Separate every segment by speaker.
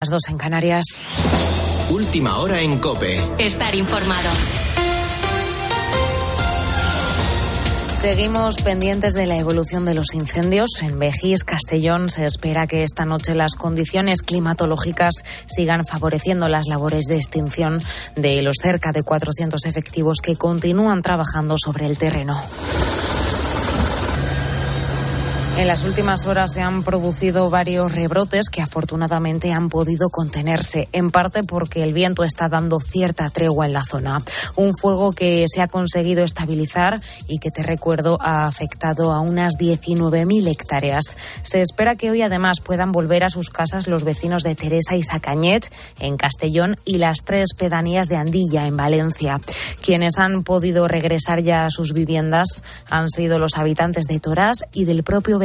Speaker 1: Las dos en Canarias.
Speaker 2: Última hora en Cope.
Speaker 3: Estar informado.
Speaker 1: Seguimos pendientes de la evolución de los incendios. En Vejís, Castellón, se espera que esta noche las condiciones climatológicas sigan favoreciendo las labores de extinción de los cerca de 400 efectivos que continúan trabajando sobre el terreno. En las últimas horas se han producido varios rebrotes que afortunadamente han podido contenerse, en parte porque el viento está dando cierta tregua en la zona. Un fuego que se ha conseguido estabilizar y que, te recuerdo, ha afectado a unas 19.000 hectáreas. Se espera que hoy además puedan volver a sus casas los vecinos de Teresa y Sacañet, en Castellón, y las tres pedanías de Andilla, en Valencia. Quienes han podido regresar ya a sus viviendas han sido los habitantes de Torás y del propio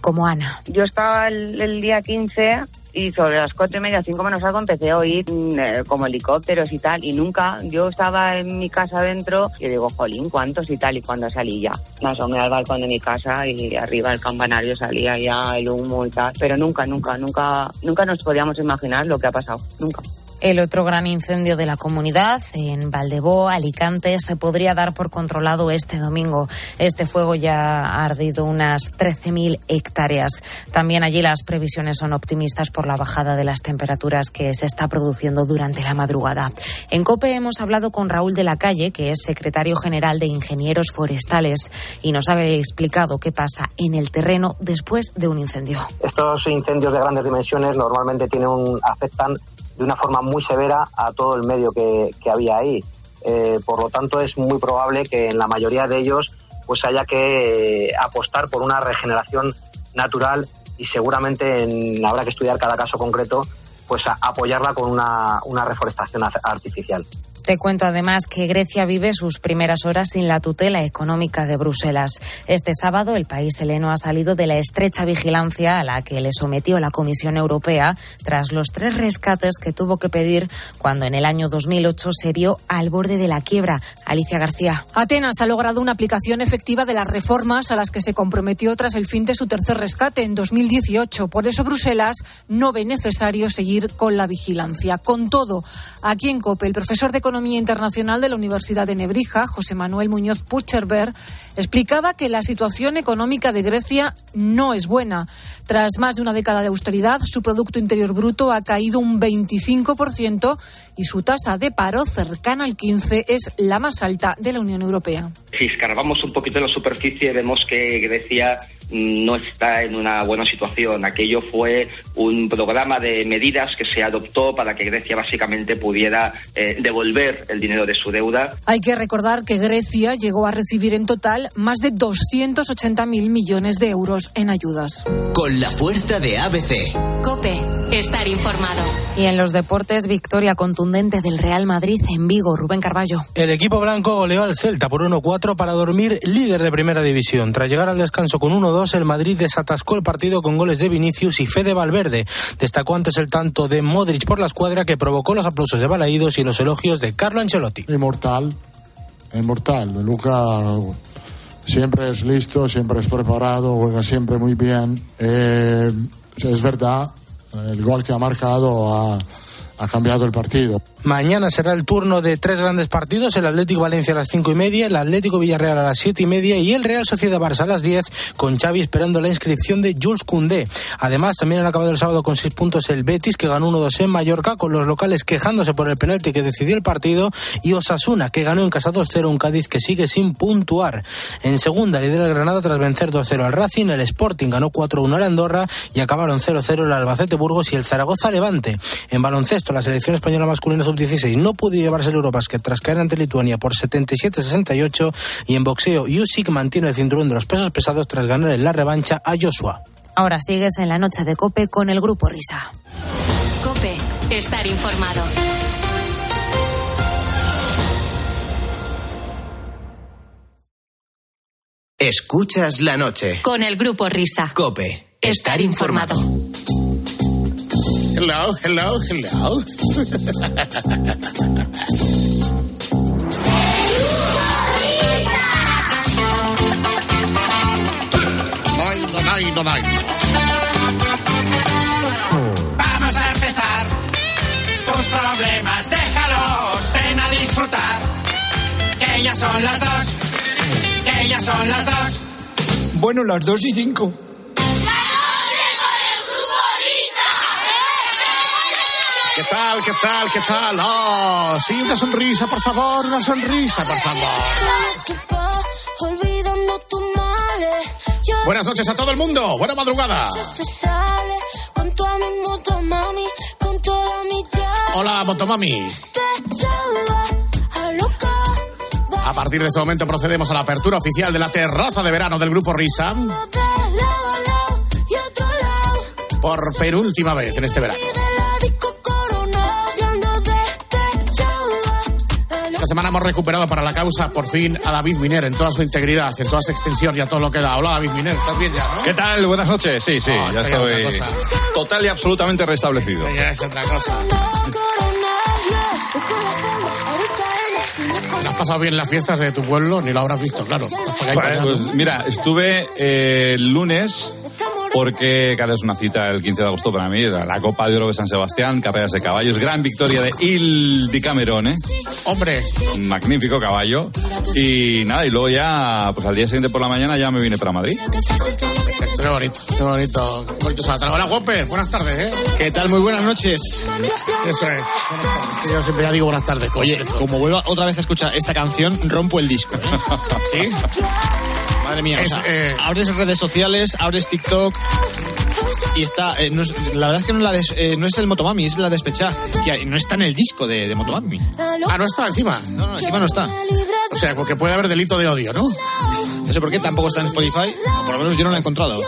Speaker 1: como Ana.
Speaker 4: Yo estaba el, día 15 y sobre las cuatro y media, cinco menos algo, empecé a oír mm, eh, como helicópteros y tal, y nunca, yo estaba en mi casa adentro y digo, jolín, ¿cuántos y tal? Y cuando salí ya, me asomé al balcón de mi casa y arriba del campanario salía ya el humo y tal, pero nunca, nunca, nunca, nunca nos podíamos imaginar lo que ha pasado, nunca.
Speaker 1: El otro gran incendio de la comunidad, en Valdebó, Alicante, se podría dar por controlado este domingo. Este fuego ya ha ardido unas 13.000 hectáreas. También allí las previsiones son optimistas por la bajada de las temperaturas que se está produciendo durante la madrugada. En COPE hemos hablado con Raúl de la Calle, que es secretario general de Ingenieros Forestales, y nos ha explicado qué pasa en el terreno después de un incendio.
Speaker 5: Estos incendios de grandes dimensiones normalmente tienen un, afectan de una forma muy severa a todo el medio que, había ahí. Eh, por lo tanto, es muy probable que en la mayoría de ellos pues haya que apostar por una regeneración natural y seguramente habrá que estudiar cada caso concreto pues apoyarla con una, una reforestación artificial.
Speaker 1: Te cuento además que Grecia vive sus primeras horas sin la tutela económica de Bruselas. Este sábado el país heleno ha salido de la estrecha vigilancia a la que le sometió la Comisión Europea tras los tres rescates que tuvo que pedir cuando en el año 2008 se vio al borde de la quiebra. Alicia García.
Speaker 6: Atenas ha logrado una aplicación efectiva de las reformas a las que se comprometió tras el fin de su tercer rescate en 2018. Por eso Bruselas no ve necesario seguir con la vigilancia. Con todo, aquí en COPE, el profesor de Economía Economía Internacional de la Universidad de Nebrija, José Manuel Muñoz Pucherberg, explicaba que la situación económica de Grecia no es buena. Tras más de una década de austeridad, su Producto Interior Bruto ha caído un 25% y su tasa de paro, cercana al 15%, es la más alta de la Unión Europea.
Speaker 7: Si escarbamos un poquito la superficie, vemos que Grecia no está en una buena situación. Aquello fue un programa de medidas que se adoptó para que Grecia básicamente pudiera eh, devolver el dinero de su deuda.
Speaker 6: Hay que recordar que Grecia llegó a recibir en total más de 280.000 millones de euros en ayudas.
Speaker 2: Con la fuerza de ABC.
Speaker 3: Cope, estar informado.
Speaker 1: Y en los deportes, victoria contundente del Real Madrid en Vigo. Rubén Carballo.
Speaker 8: El equipo blanco goleó al Celta por 1-4 para dormir líder de primera división. Tras llegar al descanso con 1 el Madrid desatascó el partido con goles de Vinicius y Fede Valverde. Destacó antes el tanto de Modric por la escuadra que provocó los aplausos de Balaídos y los elogios de Carlo Ancelotti.
Speaker 9: Inmortal, inmortal. Luca siempre es listo, siempre es preparado, juega siempre muy bien. Eh, es verdad, el gol que ha marcado ha, ha cambiado el partido.
Speaker 8: Mañana será el turno de tres grandes partidos, el Atlético Valencia a las cinco y media, el Atlético Villarreal a las siete y media y el Real Sociedad Barça a las diez, con Xavi esperando la inscripción de Jules Koundé. Además, también han acabado el sábado con seis puntos el Betis, que ganó 1-2 en Mallorca, con los locales quejándose por el penalti que decidió el partido, y Osasuna, que ganó en casa 2-0 un Cádiz que sigue sin puntuar. En segunda, lidera el Granada tras vencer 2-0 al Racing, el Sporting ganó 4-1 al Andorra y acabaron 0-0 el Albacete Burgos y el Zaragoza Levante. En baloncesto, la selección española masculina sub 16 no pudo llevarse el Eurobasket tras caer ante Lituania por 77-68 y en boxeo Usyk mantiene el cinturón de los pesos pesados tras ganar en la revancha a Joshua.
Speaker 1: Ahora sigues en la noche de Cope con el grupo Risa.
Speaker 3: Cope, estar informado.
Speaker 2: Escuchas la noche.
Speaker 3: Con el grupo Risa.
Speaker 2: Cope, estar informado.
Speaker 10: Hello, hello, hello.
Speaker 3: Donay, donay, Vamos a empezar.
Speaker 11: Tus problemas, déjalos. Ven a disfrutar. Que ya son las dos. Que ya son las dos.
Speaker 12: Bueno, las dos y cinco.
Speaker 10: Tal? ¿Qué tal? ¿Qué tal? Oh, sí, una sonrisa, por favor, una sonrisa, por favor. Buenas noches a todo el mundo. Buena madrugada. Hola, Motomami.
Speaker 11: A
Speaker 10: partir de este momento procedemos a la apertura oficial de la terraza de verano del grupo Risa por penúltima vez en este verano. Esta semana hemos recuperado para la causa por fin a David Miner en toda su integridad, en toda su extensión y a todo lo que da. Hola, David Miner, ¿estás bien ya, no?
Speaker 13: ¿Qué tal? Buenas noches. Sí, sí,
Speaker 10: No,
Speaker 13: ya
Speaker 10: esto ya es
Speaker 13: estoy total y absolutamente restablecido.
Speaker 10: Esto ya es otra cosa. ¿Lo has pasado bien en las fiestas de tu pueblo? Ni lo habrás visto, claro.
Speaker 13: Pues mira, estuve eh, el lunes porque, claro, es una cita el 15 de agosto para mí, la la Copa de Oro de San Sebastián, carreras de caballos, gran victoria de Il Di Camerone,
Speaker 10: Hombre,
Speaker 13: un magnífico caballo. Y nada, y luego ya, pues al día siguiente por la mañana ya me vine para Madrid.
Speaker 10: qué bonito, qué bonito. Qué bonito. Hola, Whopper, buenas tardes, ¿eh?
Speaker 14: ¿Qué tal? Muy buenas noches.
Speaker 10: Eso es. Buenas tardes. Yo siempre ya digo buenas tardes. como
Speaker 14: Oye, como vuelva otra vez a escuchar esta canción, rompo el disco. ¿eh?
Speaker 10: ¿Sí?
Speaker 14: Madre mía, o
Speaker 10: Es,
Speaker 14: sea,
Speaker 10: eh,
Speaker 14: abres redes sociales, abres TikTok y está, eh, no es- la verdad es que no es, la des- eh, no es el Motomami, es la despecha, que no está en el disco de, de Motomami.
Speaker 10: Ah, no está encima.
Speaker 14: No, no, encima no está.
Speaker 10: O sea, porque puede haber delito de odio, ¿no?
Speaker 14: No sé por qué tampoco está en Spotify, o por lo menos yo no la he encontrado.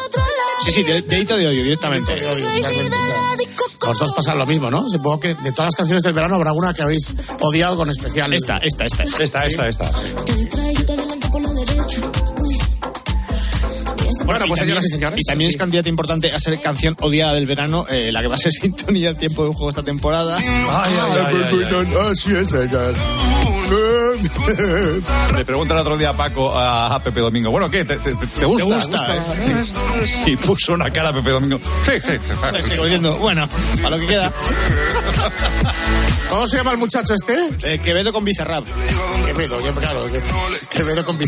Speaker 14: Sí, sí, de- delito de odio directamente.
Speaker 10: De odio, totalmente, o sea, Los dos pasan lo mismo, ¿no? Supongo que de todas las canciones del verano habrá una que habéis odiado con especial.
Speaker 14: Esta, esta, esta.
Speaker 13: Esta, esta, esta.
Speaker 10: Bueno, pues
Speaker 14: Y
Speaker 10: señoras y
Speaker 14: también-
Speaker 10: señores.
Speaker 14: Y también
Speaker 10: sí.
Speaker 14: es candidata importante a ser canción odiada del verano, eh, la que va a ser sintonía del tiempo de un juego esta temporada.
Speaker 13: Ay, ay, ay, ay, ay.
Speaker 10: Así es, ella.
Speaker 13: Le pregunta el otro día a Paco, a, a Pepe Domingo, bueno, ¿qué? ¿Te, te- te- te gusta?
Speaker 14: ¿Te gusta?
Speaker 13: Sí. Y puso una cara a Pepe Domingo. Sí, sí, sí.
Speaker 14: Sigo diciendo, bueno, a lo que queda.
Speaker 10: ¿Cómo se llama el muchacho este?
Speaker 14: Eh, Quevedo con Bizarrap.
Speaker 10: Quevedo, ya, claro. que- Quevedo con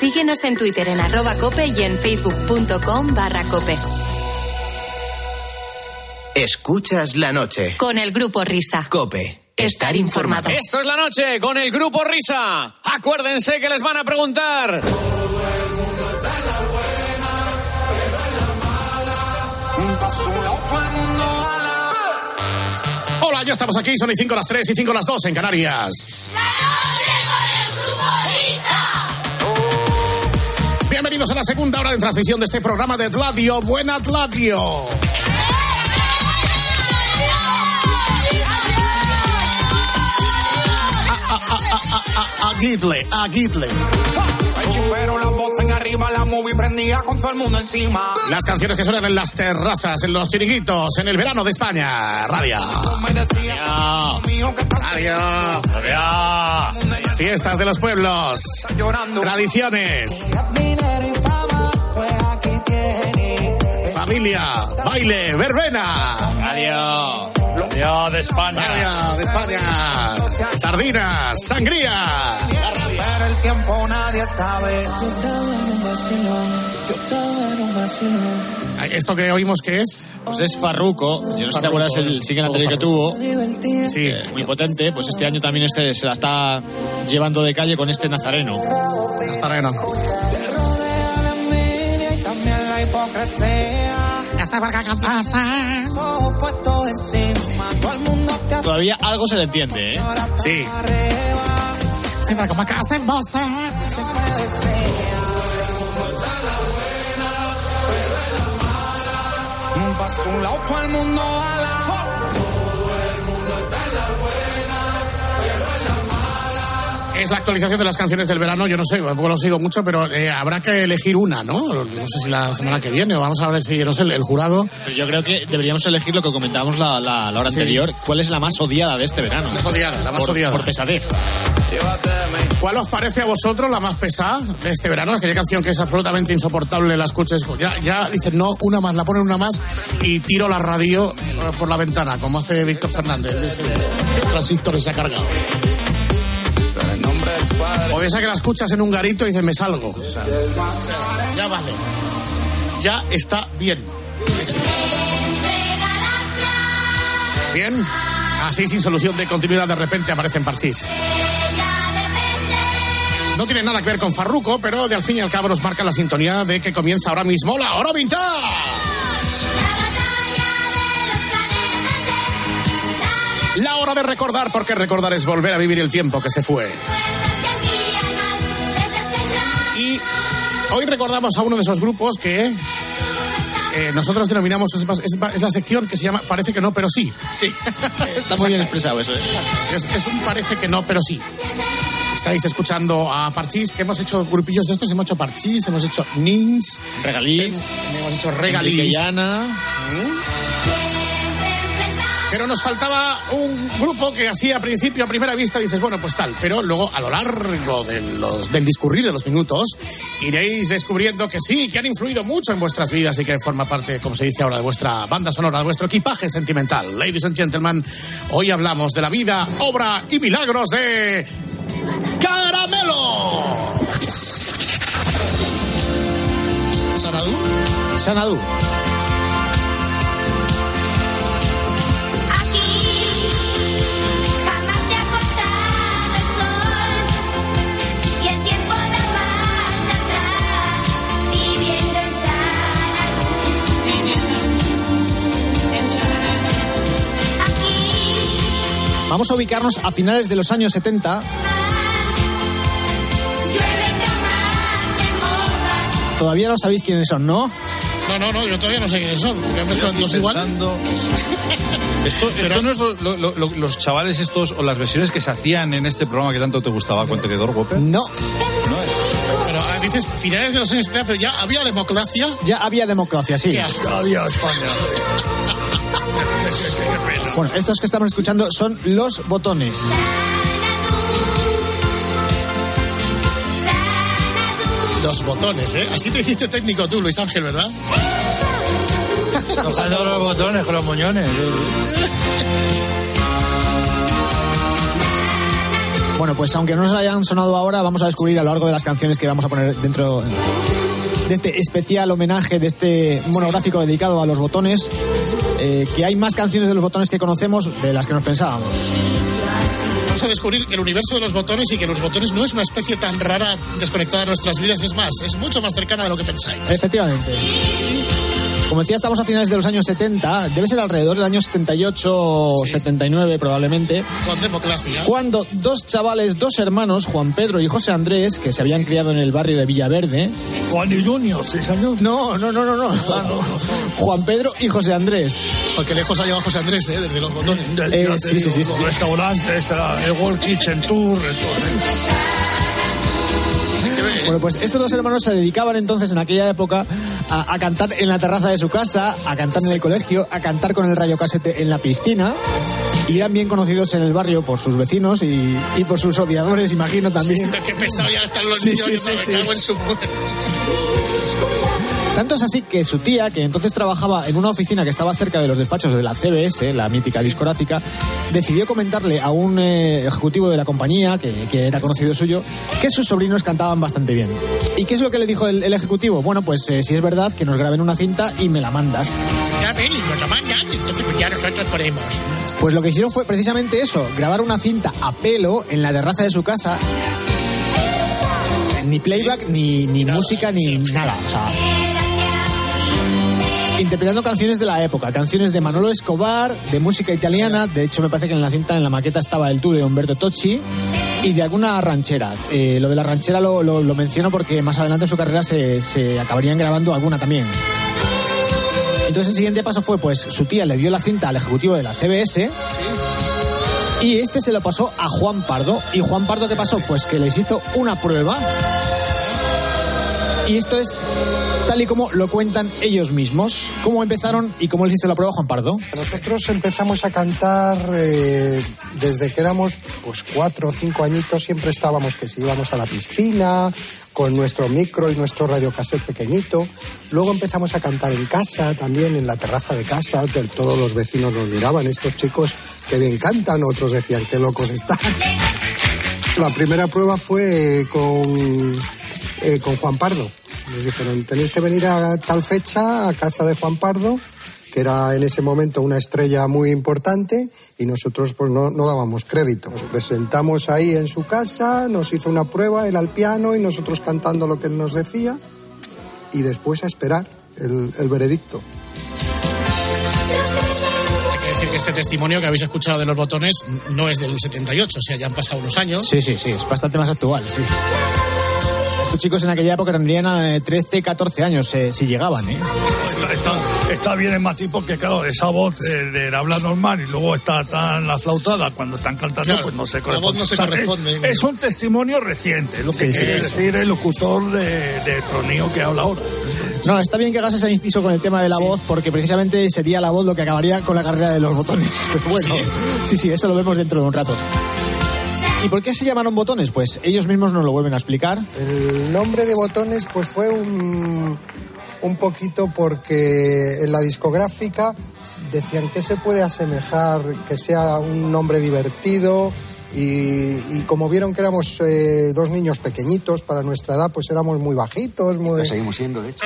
Speaker 3: Síguenos en Twitter en arroba cope y en facebook.com barra cope.
Speaker 2: Escuchas la noche.
Speaker 3: Con el grupo Risa.
Speaker 2: Cope. Estar informado.
Speaker 14: Esto es la noche con el grupo Risa. Acuérdense que les van a preguntar.
Speaker 10: Hola, ya estamos aquí. Son y 5 las 3 y 5 las 2 en Canarias. Bienvenidos a la segunda hora de transmisión de este programa de Gladio. Buena Gladio. A Gidle, a Gidle.
Speaker 11: Pero la voz en arriba, la movie prendía con todo el mundo encima.
Speaker 10: Las canciones que suenan en las terrazas, en los chiringuitos, en el verano de España. Radio.
Speaker 11: Que estás
Speaker 10: Radio. Fiestas de los pueblos. Tradiciones. Familia. Baile. Verbena.
Speaker 13: Radio. Radio de España.
Speaker 10: Radio de España. Sardinas. Sangría.
Speaker 11: Pero el tiempo nadie sabe. Yo estaba en un vacilón, yo estaba en un vacilón.
Speaker 10: ¿Esto que oímos qué es?
Speaker 14: Pues es Farruko. Yo no sé si te acuerdas el single anterior que tuvo.
Speaker 10: Sí.
Speaker 14: eh, muy potente. Pues este año también este se la está llevando de calle con este Nazareno.
Speaker 10: Nazareno.
Speaker 11: Encima, todo el mundo te
Speaker 14: Todavía algo se le entiende, ¿eh?
Speaker 10: Sí. Siempre como casa en voz.
Speaker 11: Un paso un lado, todo el mundo a la
Speaker 10: es la actualización de las canciones del verano. Yo no sé, tampoco lo he sido mucho, pero eh, habrá que elegir una, ¿no? No sé si la semana que viene o vamos a ver si, no sé, el, el jurado.
Speaker 14: Pero yo creo que deberíamos elegir lo que comentábamos la, la, la hora
Speaker 10: Sí.
Speaker 14: anterior. ¿Cuál es la más odiada de este verano?
Speaker 10: La más odiada, la más
Speaker 14: por,
Speaker 10: odiada.
Speaker 14: Por pesadez.
Speaker 10: ¿Cuál os parece a vosotros la más pesada de este verano? Aquella canción que es absolutamente insoportable, la escuches, pues ya, ya dicen no, una más, la ponen una más y tiro la radio por la ventana, como hace Víctor Fernández. Ese transistor se ha cargado. O de esa que la escuchas en un garito y dices, me salgo. Ya vale. Ya está bien. Bien. Así sin solución de continuidad de repente aparecen parchís. No tiene nada que ver con Farruco, pero de al fin y al cabo nos marca la sintonía de que comienza ahora mismo la hora vintage. La hora de recordar, porque recordar es volver a vivir el tiempo que se fue. Hoy recordamos a uno de esos grupos que eh, nosotros denominamos, es, la sección que se llama Parece que no, pero sí.
Speaker 14: Sí, está muy bien expresado eso. ¿eh?
Speaker 10: Es, es un parece que no, pero sí. Estáis escuchando a Parchís, que hemos hecho grupillos de estos, hemos hecho Parchís, hemos hecho Nins,
Speaker 14: Regaliz,
Speaker 10: hemos hecho Regaliz. Pero nos faltaba un grupo que así a principio, a primera vista, dices, bueno, pues tal. Pero luego, a lo largo del discurrir de los minutos, iréis descubriendo que sí, que han influido mucho en vuestras vidas y que forma parte, como se dice ahora, de vuestra banda sonora, de vuestro equipaje sentimental. Ladies and gentlemen, hoy hablamos de la vida, obra y milagros de Caramelo. Sanadú.
Speaker 14: Sanadú. Vamos a ubicarnos a finales de los años 70. Todavía no sabéis quiénes son, ¿no?
Speaker 10: No, no, no, yo todavía no sé quiénes son. porque me suenan todos igual.
Speaker 13: Esto, esto no es lo- lo- lo- los chavales estos o las versiones que se hacían en este programa que tanto te gustaba, Contenedor Whopper.
Speaker 14: No.
Speaker 13: No es.
Speaker 10: Pero ah, dices finales de los años 70, pero ya había democracia.
Speaker 14: Ya había democracia, sí.
Speaker 10: Qué asco.
Speaker 12: España.
Speaker 14: Bueno, estos que estamos escuchando son los botones.
Speaker 10: Los botones, ¿eh? Así te hiciste técnico tú, Luis Ángel, ¿verdad?
Speaker 8: Tocando los botones con los moñones.
Speaker 14: Bueno, pues aunque no nos hayan sonado ahora, vamos a descubrir a lo largo de las canciones que vamos a poner dentro de este especial homenaje, de este monográfico dedicado a los botones, eh, que hay más canciones de los botones que conocemos de las que nos pensábamos.
Speaker 10: Vamos a descubrir el universo de los botones y que los botones no es una especie tan rara desconectada de nuestras vidas, es más, es mucho más cercana de lo que pensáis.
Speaker 14: Efectivamente. Como decía, estamos a finales de los años 70, debe ser alrededor del año 78 o 79 probablemente,
Speaker 10: Con democracia.
Speaker 14: cuando dos chavales, dos hermanos, Juan Pedro y José Andrés, que se habían criado en el barrio de Villaverde.
Speaker 12: Juan y Junior, seis años.
Speaker 14: No, no, no, no, no. Juan Pedro y José Andrés.
Speaker 10: Joder, qué lejos ha llevado José Andrés, ¿eh? Desde los botones.
Speaker 14: Eh, sí, sí, sí, sí,
Speaker 12: los
Speaker 14: sí.
Speaker 12: restaurantes, el World Kitchen Tour, el tour.
Speaker 14: Bueno, pues estos dos hermanos se dedicaban entonces en aquella época a, a cantar en la terraza de su casa, a cantar en el colegio, a cantar con el radiocasete en la piscina. Y eran bien conocidos en el barrio por sus vecinos y, y por sus odiadores, imagino también.
Speaker 10: Qué pesado ya están los
Speaker 14: Sí,
Speaker 10: niños, me cago en su muerte.
Speaker 14: Tanto es así que su tía, que entonces trabajaba en una oficina que estaba cerca de los despachos de la CBS, la mítica discográfica, decidió comentarle a un eh, ejecutivo de la compañía, que, que era conocido suyo, que sus sobrinos cantaban bastante bien. ¿Y qué es lo que le dijo el, el ejecutivo? Bueno, pues eh, si es verdad, que nos graben una cinta y me la mandas.
Speaker 10: Ya ven, y nos lo mandan, entonces pues ya nosotros ponemos.
Speaker 14: Pues lo que hicieron fue precisamente eso, grabar una cinta a pelo en la terraza de su casa. Ni playback, ni, ni música, ni nada. O sea, interpretando canciones de la época, canciones de Manolo Escobar, de música italiana. De hecho, me parece que en la cinta, en la maqueta, estaba el tú de Humberto Tocci y de alguna ranchera. Eh, lo de la ranchera lo, lo- menciono porque más adelante en su carrera se, se acabarían grabando alguna también. Entonces el siguiente paso fue, pues su tía le dio la cinta al ejecutivo de la CBS Y este se lo pasó a Juan Pardo. ¿Y Juan Pardo qué pasó? Pues que les hizo una prueba. Y esto es tal y como lo cuentan ellos mismos. ¿Cómo empezaron y cómo les hizo la prueba Juan Pardo?
Speaker 15: Nosotros empezamos a cantar eh, desde que éramos pues cuatro o cinco añitos, siempre estábamos que si íbamos a la piscina con nuestro micro y nuestro radiocassette pequeñito. Luego empezamos a cantar en casa, también en la terraza de casa, todos los vecinos nos miraban, estos chicos que bien cantan, otros decían qué locos están. La primera prueba fue con, eh, con Juan Pardo. Nos dijeron, tenéis que venir a tal fecha a casa de Juan Pardo, que era en ese momento una estrella muy importante, y nosotros pues no, no dábamos crédito. Nos presentamos ahí en su casa, nos hizo una prueba, él al piano y nosotros cantando lo que él nos decía, y después a esperar el, el veredicto.
Speaker 10: Hay que decir que este testimonio que habéis escuchado de los botones no es del 78, o sea, ya han pasado unos años.
Speaker 14: Sí, sí, sí, es bastante más actual, sí. Estos chicos en aquella época tendrían eh, 13, 14 años, eh, si llegaban, ¿eh?
Speaker 12: Está, está- está bien en Mati porque, claro, esa voz eh, de, de hablar normal y luego está tan la flautada cuando están cantando,
Speaker 10: Claro,
Speaker 12: pues no se
Speaker 10: la
Speaker 12: corresponde.
Speaker 10: voz no se
Speaker 12: O sea,
Speaker 10: corresponde.
Speaker 12: Es, es un testimonio reciente, lo que
Speaker 14: Sí, sí,
Speaker 12: quiere
Speaker 14: sí.
Speaker 12: decir el locutor de, de Tronío que habla ahora.
Speaker 14: No, está bien que hagas ese inciso con el tema de la voz, porque precisamente sería la voz lo que acabaría con la carrera de los botones. Pero bueno, sí, sí, eso lo vemos dentro de un rato. ¿Y por qué se llamaron botones? Pues ellos mismos nos lo vuelven a explicar.
Speaker 15: El nombre de Botones pues fue un, un poquito porque en la discográfica decían que se puede asemejar, que sea un nombre divertido y, y como vieron que éramos eh, dos niños pequeñitos para nuestra edad, pues éramos muy bajitos, muy...
Speaker 16: seguimos siendo, de hecho.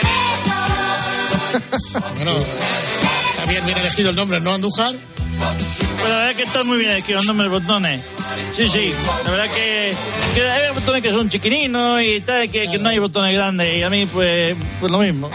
Speaker 10: Bueno, está bien, bien elegido el nombre, ¿no, Andújar?
Speaker 17: Pues la verdad que está muy bien elegido el nombre de botones. Sí, sí. La verdad que, hay botones que son chiquininos y tal, que, no hay botones grandes. Y a mí, pues, pues lo mismo.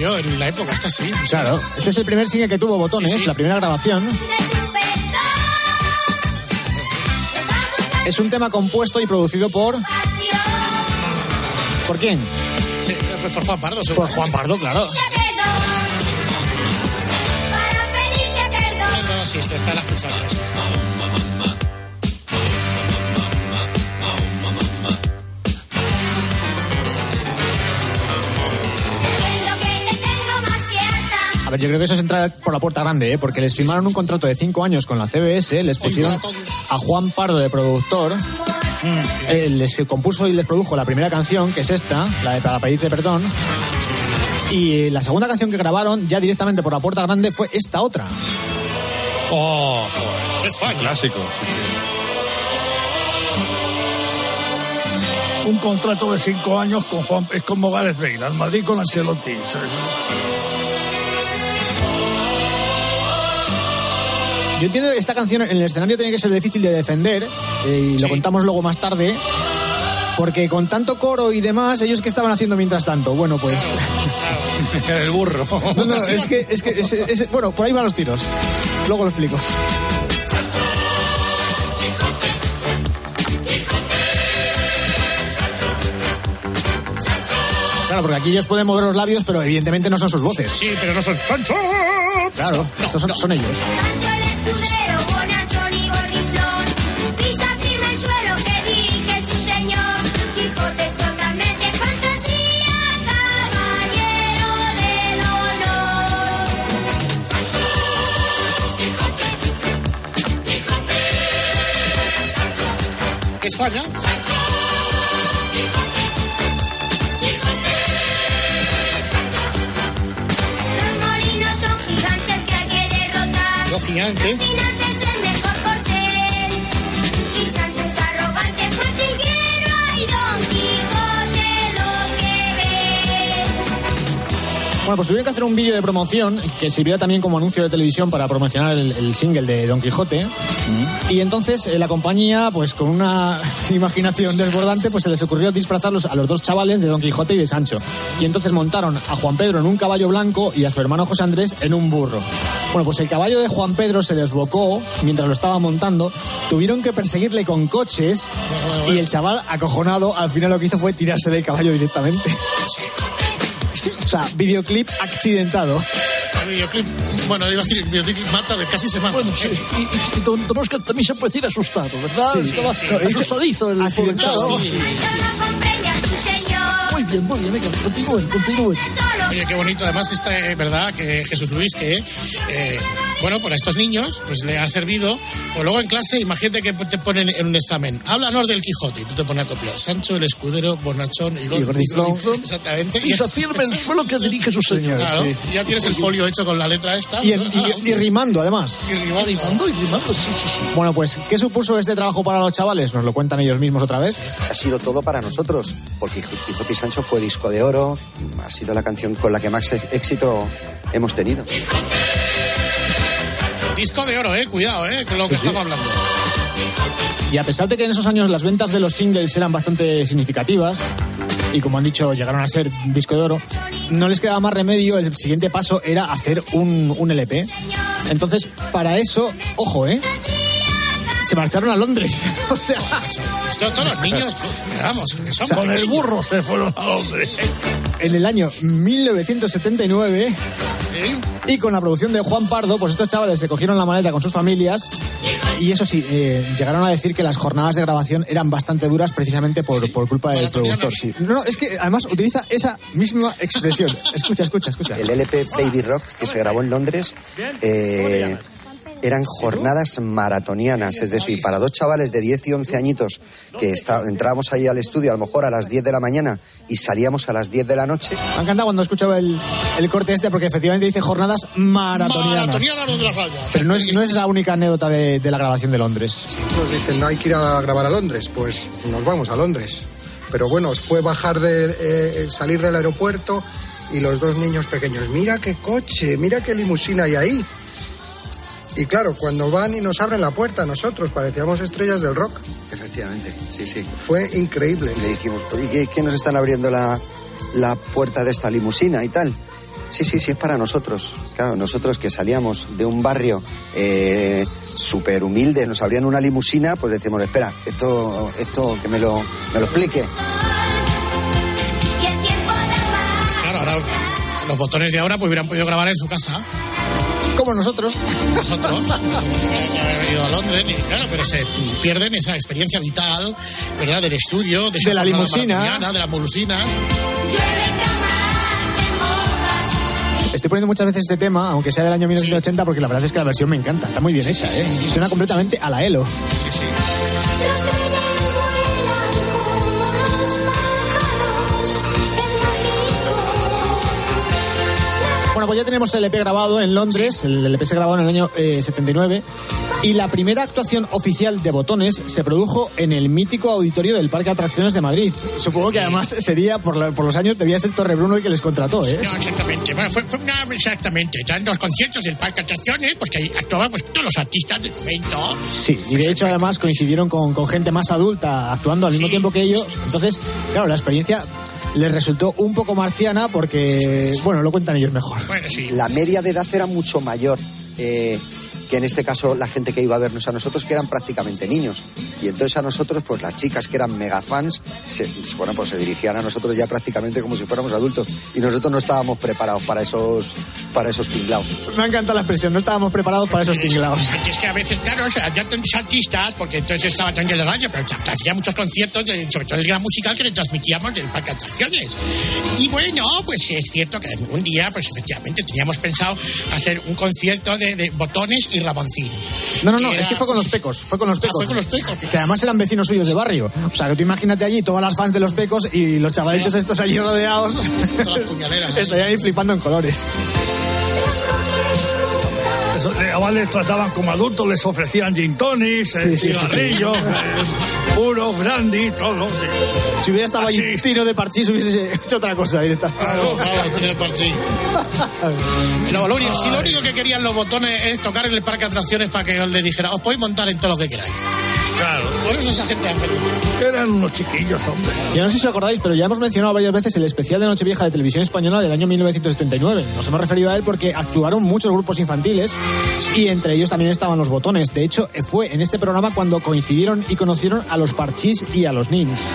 Speaker 18: Yo
Speaker 10: en la época, esta sí.
Speaker 14: Claro, este es el primer single que tuvo botones,
Speaker 10: Sí, sí.
Speaker 14: la primera grabación. Es un tema compuesto y producido por. ¿Por quién?
Speaker 10: Sí, pues por Juan Pardo, seguro.
Speaker 14: Por Juan Pardo, claro.
Speaker 10: No, no, sí, la he
Speaker 14: A ver, yo creo que eso es entrar por la puerta grande, ¿eh? porque les firmaron un contrato de cinco años con la CBS, les pusieron a Juan Pardo de productor, eh, les compuso y les produjo la primera canción, que es esta, la de Para pedirte perdón, y la segunda canción que grabaron ya directamente por la puerta grande fue esta otra.
Speaker 10: Oh, es España.
Speaker 13: Clásico, sí, sí.
Speaker 12: Un contrato de cinco años con Juan, es como Gareth Bale, al Madrid con Ancelotti. ¿sabes?
Speaker 14: Yo entiendo que esta canción en el escenario tiene que ser difícil de defender, eh, y lo contamos luego más tarde, porque con tanto coro y demás, ellos qué estaban haciendo mientras tanto. Bueno, pues.
Speaker 13: El burro.
Speaker 14: No, no, es que, es que es- es- bueno, por ahí van los tiros. Luego lo explico. Claro, porque aquí ellos pueden mover los labios, pero evidentemente no son sus voces.
Speaker 10: Sí, pero no son.
Speaker 14: Claro, estos son, son ellos.
Speaker 18: Escudero, bonachón y gordinflón. Pisa firme el suelo que dirige su señor. Quijote es totalmente fantasía, caballero del honor. Sancho, Quijote, Quijote, Sancho,
Speaker 10: España.
Speaker 18: Sancho, más.
Speaker 14: Bueno, pues tuvieron que hacer un vídeo de promoción que sirvió también como anuncio de televisión para promocionar el, el single de Don Quijote. Mm. Y entonces eh, la compañía, pues con una imaginación desbordante, pues se les ocurrió disfrazarlos a los dos chavales de Don Quijote y de Sancho. Y entonces montaron a Juan Pedro en un caballo blanco y a su hermano José Andrés en un burro. Bueno, pues el caballo de Juan Pedro se desbocó mientras lo estaba montando. Tuvieron que perseguirle con coches y el chaval, acojonado, al final lo que hizo fue tirarse del caballo directamente. O sea, videoclip accidentado.
Speaker 10: El videoclip, bueno, iba a decir, el videoclip mata, de casi se mata.
Speaker 12: Bueno, sí, y, y, don, Oscar también se puede decir asustado, ¿verdad?
Speaker 10: Sí,
Speaker 12: Estaba
Speaker 10: sí.
Speaker 12: asustadizo el
Speaker 14: Accidentado.
Speaker 10: Sí.
Speaker 12: Muy bien, muy bien, venga, continúen, continúen.
Speaker 10: Oye, qué bonito. Además, está eh, verdad que Jesús Luis, que, eh, bueno, para estos niños, pues le ha servido. O luego en clase, imagínate que te ponen en un examen. Háblanos del Quijote. Y tú te pones a copiar. Sancho, el escudero, Bonachón y
Speaker 14: Y Gordiflón.
Speaker 10: Exactamente.
Speaker 12: Y se afirma en el suelo que dirige su señor.
Speaker 10: Claro,
Speaker 14: sí.
Speaker 10: y ya tienes el folio hecho con la letra esta.
Speaker 14: Y, en-
Speaker 10: Ah,
Speaker 14: y- y
Speaker 10: hombre.
Speaker 14: rimando, además.
Speaker 10: Y rimando.
Speaker 12: Rimando y rimando, sí, sí, sí.
Speaker 14: Bueno, pues, ¿qué supuso este trabajo para los chavales? Nos lo cuentan ellos mismos otra vez.
Speaker 16: ha sido todo para nosotros, porque Quijote y Sancho fue disco de oro, ha sido la canción con la que más éxito hemos tenido.
Speaker 10: Disco de oro, eh. Cuidado, eh. Con lo que estamos hablando.
Speaker 14: Y a pesar de que en esos años las ventas de los singles eran bastante significativas, y como han dicho, llegaron a ser disco de oro, no les quedaba más remedio, el siguiente paso era hacer un, un LP. Entonces, para eso, ojo, ¿eh? Se marcharon a Londres. o sea,
Speaker 10: todos los niños, vamos, que son
Speaker 12: Con el burro se fueron a Londres.
Speaker 14: en el año 1979,
Speaker 10: ¿Sí?
Speaker 14: y con la producción de Juan Pardo, pues estos chavales se cogieron la maleta con sus familias. Y eso sí, eh, llegaron a decir que las jornadas de grabación eran bastante duras precisamente por, por culpa del productor. Sí. No, no, es que además utiliza esa misma expresión. Escucha, escucha, escucha.
Speaker 16: El LP Baby Rock que se grabó en Londres eh, eran jornadas maratonianas, es decir, para dos chavales de 10 y 11 añitos que está- entrábamos ahí al estudio a lo mejor a las 10 de la mañana y salíamos a las 10 de la noche.
Speaker 14: Me ha encantado cuando he escuchado el, el corte este porque efectivamente dice jornadas maratonianas. Pero no es, no es la única anécdota de, de la grabación de Londres.
Speaker 15: Nos dicen, no hay que ir a grabar a Londres. Pues nos vamos a Londres. Pero bueno, fue bajar de, eh, salir del aeropuerto y los dos niños pequeños, mira qué coche, mira qué limusina hay ahí. Y claro, cuando van y nos abren la puerta, nosotros parecíamos estrellas del rock.
Speaker 16: Efectivamente, sí, sí.
Speaker 15: Fue increíble.
Speaker 16: Y le dijimos, ¿y qué, qué nos están abriendo la, la puerta de esta limusina y tal? Sí, sí, sí, es para nosotros. Claro, nosotros que salíamos de un barrio eh, súper humilde, nos abrían una limusina, pues decimos, espera, esto, esto que me lo, me lo explique.
Speaker 10: Claro, ahora los botones de ahora pues hubieran podido grabar en su casa.
Speaker 14: Como nosotros.
Speaker 10: Nosotros. que haber ido a Londres, claro, pero se pierden esa experiencia vital, ¿verdad? Del estudio, de,
Speaker 14: De la limusina.
Speaker 10: de las molusinas.
Speaker 14: Estoy poniendo muchas veces este tema, aunque sea del año 1980, porque la verdad es que la versión me encanta. Está muy bien hecha, ¿eh? Suena completamente a la Elo.
Speaker 10: Sí, sí.
Speaker 14: Pues ya tenemos el EP grabado en Londres, el LP se grabó en el año eh, 79, y la primera actuación oficial de Botones se produjo en el mítico auditorio del Parque de Atracciones de Madrid. Supongo que además sería, por, la- por los años, debía ser Torrebruno el que les contrató, ¿eh?
Speaker 10: No, exactamente. Bueno, fue, fue una, exactamente. Eran dos conciertos del Parque de Atracciones, pues que ahí actuaban pues, todos los artistas del momento.
Speaker 14: Sí, y de hecho además coincidieron con, con gente más adulta actuando al mismo tiempo que ellos. Entonces, claro, la experiencia les resultó un poco marciana porque, bueno, lo cuentan ellos mejor.
Speaker 10: Bueno, sí.
Speaker 16: La media de edad era mucho mayor eh, que en este caso la gente que iba a vernos a nosotros, que eran prácticamente niños. Y entonces a nosotros, pues las chicas que eran mega fans, se, bueno, pues se dirigían a nosotros ya prácticamente como si fuéramos adultos. Y nosotros no estábamos preparados para esos, para esos tinglaos.
Speaker 14: Me ha encantado la expresión, no estábamos preparados para esos tinglaos.
Speaker 10: Es que a veces, claro, o sea, ya tantos artistas, porque entonces estaba también de radio, pero hacía muchos conciertos, de- sobre todo el gran musical que le transmitíamos del Parque de Atracciones. Y bueno, pues es cierto que un día, pues efectivamente, teníamos pensado hacer un concierto de, de Botones y Ramoncín.
Speaker 14: No, no, no, es que fue con los pecos, fue con los
Speaker 10: Ah,
Speaker 14: pecos.
Speaker 10: fue con los pecos.
Speaker 14: Que además eran vecinos suyos de barrio. O sea, que tú imagínate allí todas las fans de los pecos y los chavalitos estos allí rodeados.
Speaker 10: Puñaleras.
Speaker 14: Estarían ahí flipando en colores.
Speaker 12: Les, además les trataban como adultos, les ofrecían gin tonics, eh,
Speaker 14: Sí, sí, sí,
Speaker 12: cigarrillos, eh, puros, brandy, todo. sí.
Speaker 14: Si hubiera estado ahí un tiro de parchís, hubiese hecho otra cosa directamente.
Speaker 10: Claro, claro, tiene parchís. No, lo único, si lo único que querían los botones es tocar en el parque de atracciones para que os les dijera, os podéis montar en todo lo que queráis.
Speaker 12: Claro.
Speaker 10: Por eso esa gente hace.
Speaker 12: Eran unos chiquillos, hombre.
Speaker 14: Yo no sé si os acordáis, pero ya hemos mencionado varias veces el especial de Nochevieja de Televisión Española del año 1979. Nos hemos referido a él porque actuaron muchos grupos infantiles y entre ellos también estaban los botones. De hecho, fue en este programa cuando coincidieron y conocieron a los Parchís y a los Nins.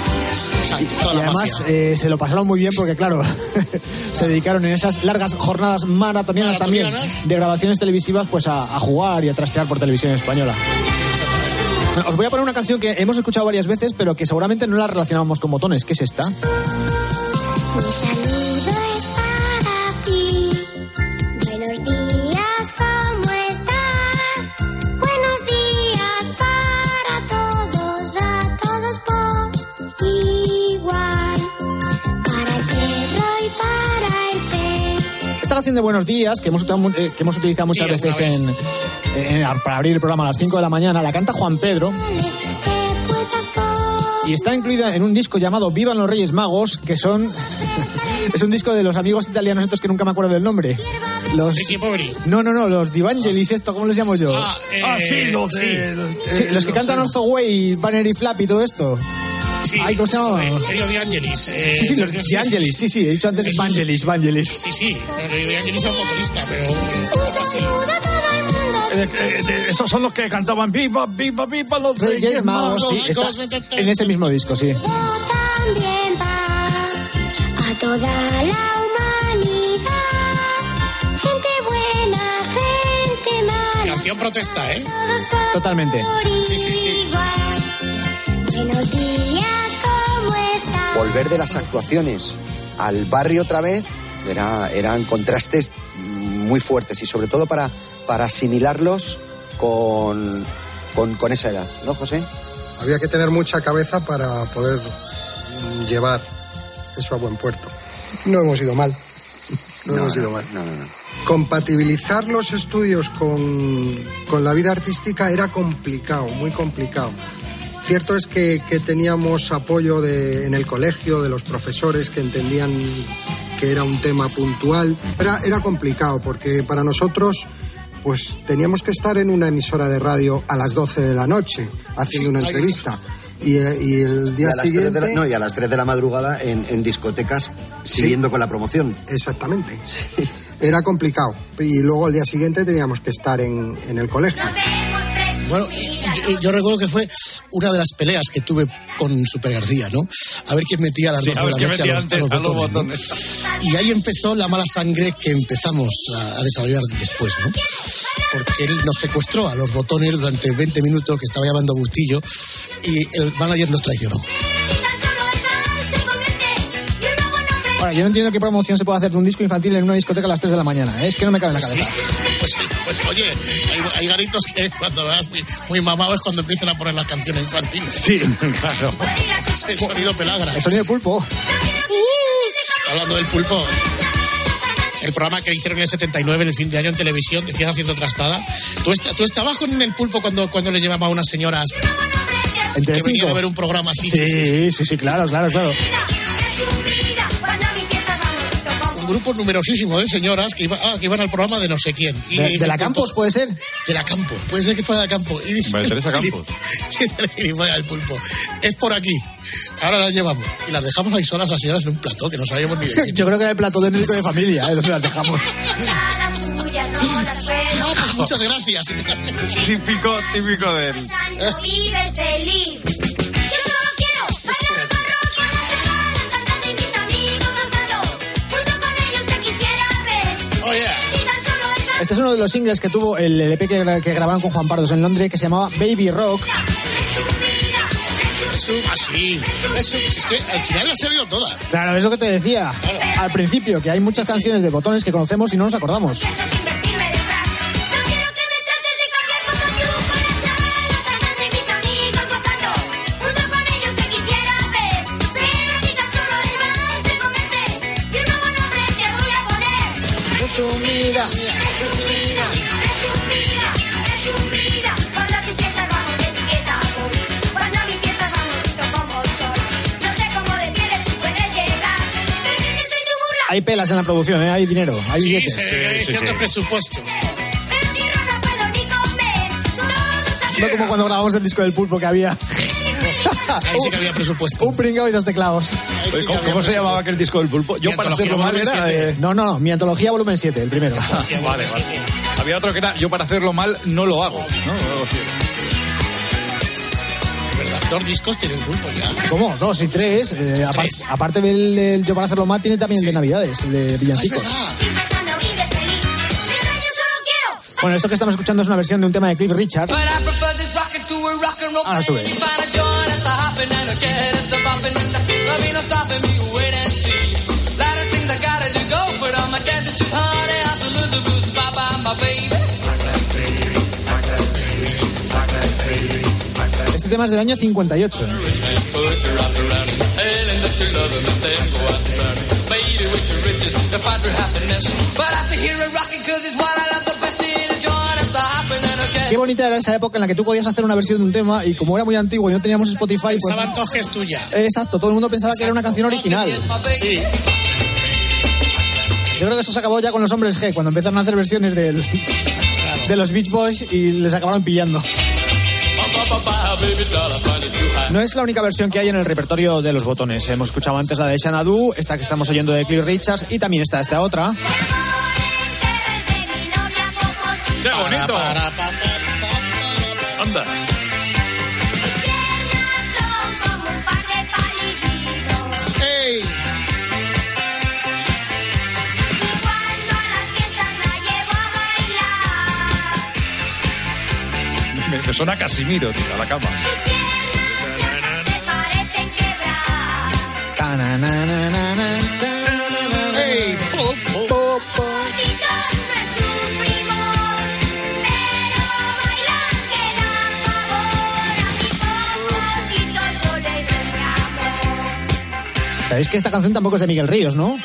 Speaker 10: toda
Speaker 14: Y además eh, se lo pasaron muy bien porque, claro, se dedicaron en esas largas jornadas maratonianas también de grabaciones televisivas pues a, a jugar y a trastear por televisión española. Os voy a poner una canción que hemos escuchado varias veces, pero que seguramente no la relacionamos con botones. ¿Qué es esta?
Speaker 18: Mi saludo es para ti. Buenos días, ¿cómo estás? Buenos días para todos, a todos por igual. Para el perro y para el pez.
Speaker 14: Esta canción de Buenos Días, que hemos, utilizado- eh, que hemos utilizado muchas
Speaker 10: Sí,
Speaker 14: veces en, en- para abrir el programa a las 5 de la mañana, la canta Juan Pedro. Y está incluida en un disco llamado Vivan los Reyes Magos, que son. es un disco de los amigos italianos estos que nunca me acuerdo del nombre. Los.
Speaker 10: Ricky Poveri.
Speaker 14: No, no, no, los Divangelis, esto, ¿cómo les llamo yo?
Speaker 10: Ah, eh,
Speaker 12: Ah, sí, los
Speaker 10: sí.
Speaker 12: los-
Speaker 14: Sí,
Speaker 12: eh,
Speaker 14: los que cantan
Speaker 12: los-
Speaker 14: Orzo Way, Banner y Flap y todo esto.
Speaker 10: Sí,
Speaker 14: Ay, ¿cómo se llama?
Speaker 10: eh, Rio de Angelis. eh,
Speaker 14: Sí, sí, los de Angelis, sí, sí, he dicho antes. Vangelis, Vangelis.
Speaker 10: Sí, sí, Rio de Angelis es un motorista, pero eh, es así.
Speaker 12: Eh, eh, de- esos son los que cantaban Viva, viva, viva los
Speaker 14: Reyes
Speaker 12: Reyes
Speaker 14: Magos,
Speaker 12: Magos.
Speaker 14: sí, está en ese mismo disco, sí.
Speaker 18: También va a toda la humanidad. Gente buena, gente mala.
Speaker 10: Canción protesta, ¿eh?
Speaker 14: Totalmente.
Speaker 10: Sí, sí, sí.
Speaker 18: Buenos días, ¿cómo estás?
Speaker 16: Volver de las actuaciones al barrio otra vez era- eran contrastes muy fuertes y sobre todo para, para asimilarlos con, con, con esa edad, ¿no, José?
Speaker 15: Había que tener mucha cabeza para poder llevar eso a buen puerto. No hemos ido mal. No, hemos ido mal.
Speaker 16: No, no, no.
Speaker 15: Compatibilizar los estudios con, con la vida artística era complicado, muy complicado. Cierto es que, que teníamos apoyo de- en el colegio de los profesores que entendían que era un tema puntual. Era, era complicado porque para nosotros pues teníamos que estar en una emisora de radio a las 12 de la noche haciendo una entrevista. Y, eh, y el día siguiente...
Speaker 16: la, no, y a las 3 de la madrugada en, en discotecas siguiendo con la promoción.
Speaker 15: Exactamente. Era complicado. Y luego el día siguiente teníamos que estar en, en el colegio.
Speaker 10: Bueno, yo, yo recuerdo que fue una de las peleas que tuve con Super García, ¿no? A ver quién metía a las
Speaker 12: Sí,
Speaker 10: 12
Speaker 12: a
Speaker 10: de la noche a los,
Speaker 12: antes
Speaker 10: a los
Speaker 12: a los
Speaker 10: botones, ¿no? Y ahí empezó la mala sangre que empezamos a, a desarrollar después, ¿no? Porque él nos secuestró a los botones durante 20 minutos que estaba llamando Bustillo y el manager nos traicionó.
Speaker 14: Ahora, yo no entiendo qué promoción se puede hacer de un disco infantil en una discoteca a las 3 de la mañana. ¿eh? Es que no me cabe en la
Speaker 10: Sí,
Speaker 14: cabeza.
Speaker 10: pues, pues oye, hay, hay garitos que cuando vas muy, muy mamado es cuando empiezan a poner las canciones infantiles.
Speaker 12: Sí, claro.
Speaker 10: El sonido pelagra.
Speaker 14: El sonido de pulpo.
Speaker 10: Hablando del pulpo. El programa que hicieron en el 79, en el fin de año en televisión, decías haciendo trastada. ¿Tú, est- tú estabas con el pulpo cuando, cuando le llevaba a unas señoras que venían a ver un programa así?
Speaker 14: Sí, sí, sí, sí, claro, claro, claro.
Speaker 10: Un grupo numerosísimo de señoras que, iba- ah, que iban al programa de no sé quién. Y
Speaker 14: De, la Campos puede ser.
Speaker 10: De la Campos, puede ser que fuera de la Campos. Y dice,
Speaker 13: María Teresa Campos.
Speaker 10: Dice el pulpo. Es por aquí. Ahora las llevamos. Y las dejamos ahí solas las señoras en un plató que no sabíamos ni de quién.
Speaker 14: Yo creo que era el plato de médico de familia, ¿eh? donde las dejamos.
Speaker 10: No, pues muchas gracias.
Speaker 13: Típico, típico de él.
Speaker 14: Este es uno de los singles que tuvo el LP que, que grabaron con Juan Pardos en Londres que se llamaba Baby Rock.
Speaker 10: Eso, así. Eso, es que al final las he oído todas.
Speaker 14: Claro, es lo que te decía al principio, que hay muchas canciones de botones que conocemos y no nos acordamos. Pelas en la producción, ¿eh? hay dinero, hay
Speaker 10: Sí,
Speaker 14: billetes.
Speaker 10: se- hay cierto presupuesto.
Speaker 14: No como cuando grabamos el disco del pulpo que había.
Speaker 10: Ahí sí que había presupuesto.
Speaker 14: Un pringao y dos teclados.
Speaker 13: Oye, ¿Cómo, cómo se llamaba aquel disco del pulpo? Yo para hacerlo mal era... eh,
Speaker 14: No, no, no, mi antología volumen 7, el primero.
Speaker 13: vale, vale. Había otro que era yo para hacerlo mal no lo hago. ¿no?
Speaker 10: Verdad, dos discos tienen pulpo ya.
Speaker 14: ¿Cómo? Dos y tres. eh,
Speaker 10: Tres.
Speaker 14: aparte del, del Yo para hacerlo mal, tiene también el de Navidades, el de Villancicos. Bueno, esto que estamos escuchando es una versión de un tema de Cliff Richard. Ahora sube. Este tema es del año 58. Qué bonita era esa época en la que tú podías hacer una versión de un tema y como era muy antiguo y no teníamos Spotify, pues...
Speaker 10: Estaban toques tuyas.
Speaker 14: Exacto, todo el mundo pensaba que era una canción original.
Speaker 10: Sí.
Speaker 14: Yo creo que eso se acabó ya con los hombres G, cuando empezaron a hacer versiones del, de los Beach Boys y les acabaron pillando. No es la única versión que hay en el repertorio de los botones. Hemos escuchado antes la de Xanadu, esta que estamos oyendo de Cliff Richards y también está esta otra.
Speaker 13: ¡Qué bonito! Anda. Me, me suena a Casimiro, tío, a la cama.
Speaker 14: Sabéis que esta canción tampoco es de Miguel Ríos, no.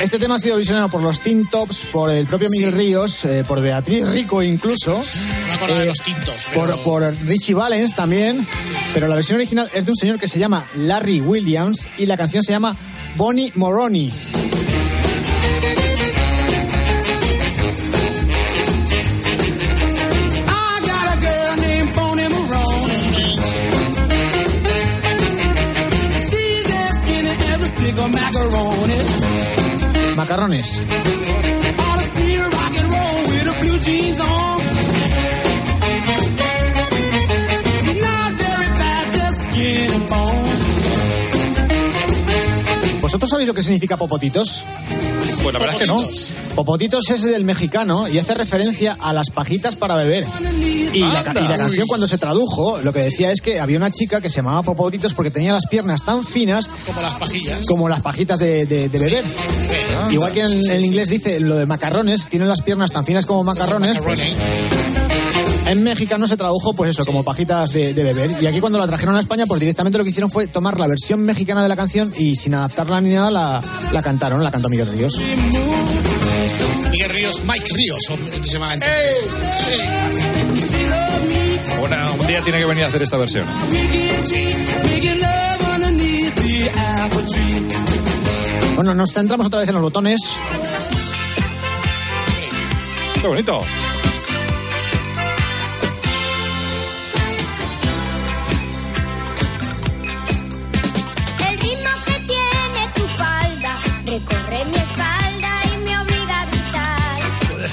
Speaker 14: Este tema ha sido visionado por los Teen Tops, por el propio Miguel Ríos, eh, por Beatriz Rico incluso.
Speaker 10: Me acuerdo de
Speaker 14: Eh,
Speaker 10: los tintos.
Speaker 14: Por, por Richie Valens también, pero la versión original es de un señor que se llama Larry Williams y la canción se llama Bonnie Moroni.
Speaker 11: Bone.
Speaker 14: ¿Vosotros sabéis lo que significa popotitos?
Speaker 13: Pues la verdad es que no.
Speaker 14: Popotitos es del mexicano y hace referencia a las pajitas para beber. Y la, ca- y la canción cuando se tradujo, lo que decía es que había una chica que se llamaba Popotitos porque tenía las piernas tan finas
Speaker 10: Como las pajillas.
Speaker 14: como las pajitas de, de- de beber. Igual que en, en inglés dice lo de macarrones, tienen las piernas tan finas como macarrones. pues, en mexicano se tradujo, pues eso, como pajitas de, de beber. Y aquí cuando la trajeron a España, pues directamente lo que hicieron fue tomar la versión mexicana de la canción y sin adaptarla ni nada, la, la cantaron, la cantó Miguel Ríos.
Speaker 10: Miguel Ríos, Mike Ríos, se llama.
Speaker 13: Una- un día tiene que venir a hacer esta versión.
Speaker 14: Bueno, nos centramos otra vez en los botones.
Speaker 13: ¡Qué bonito!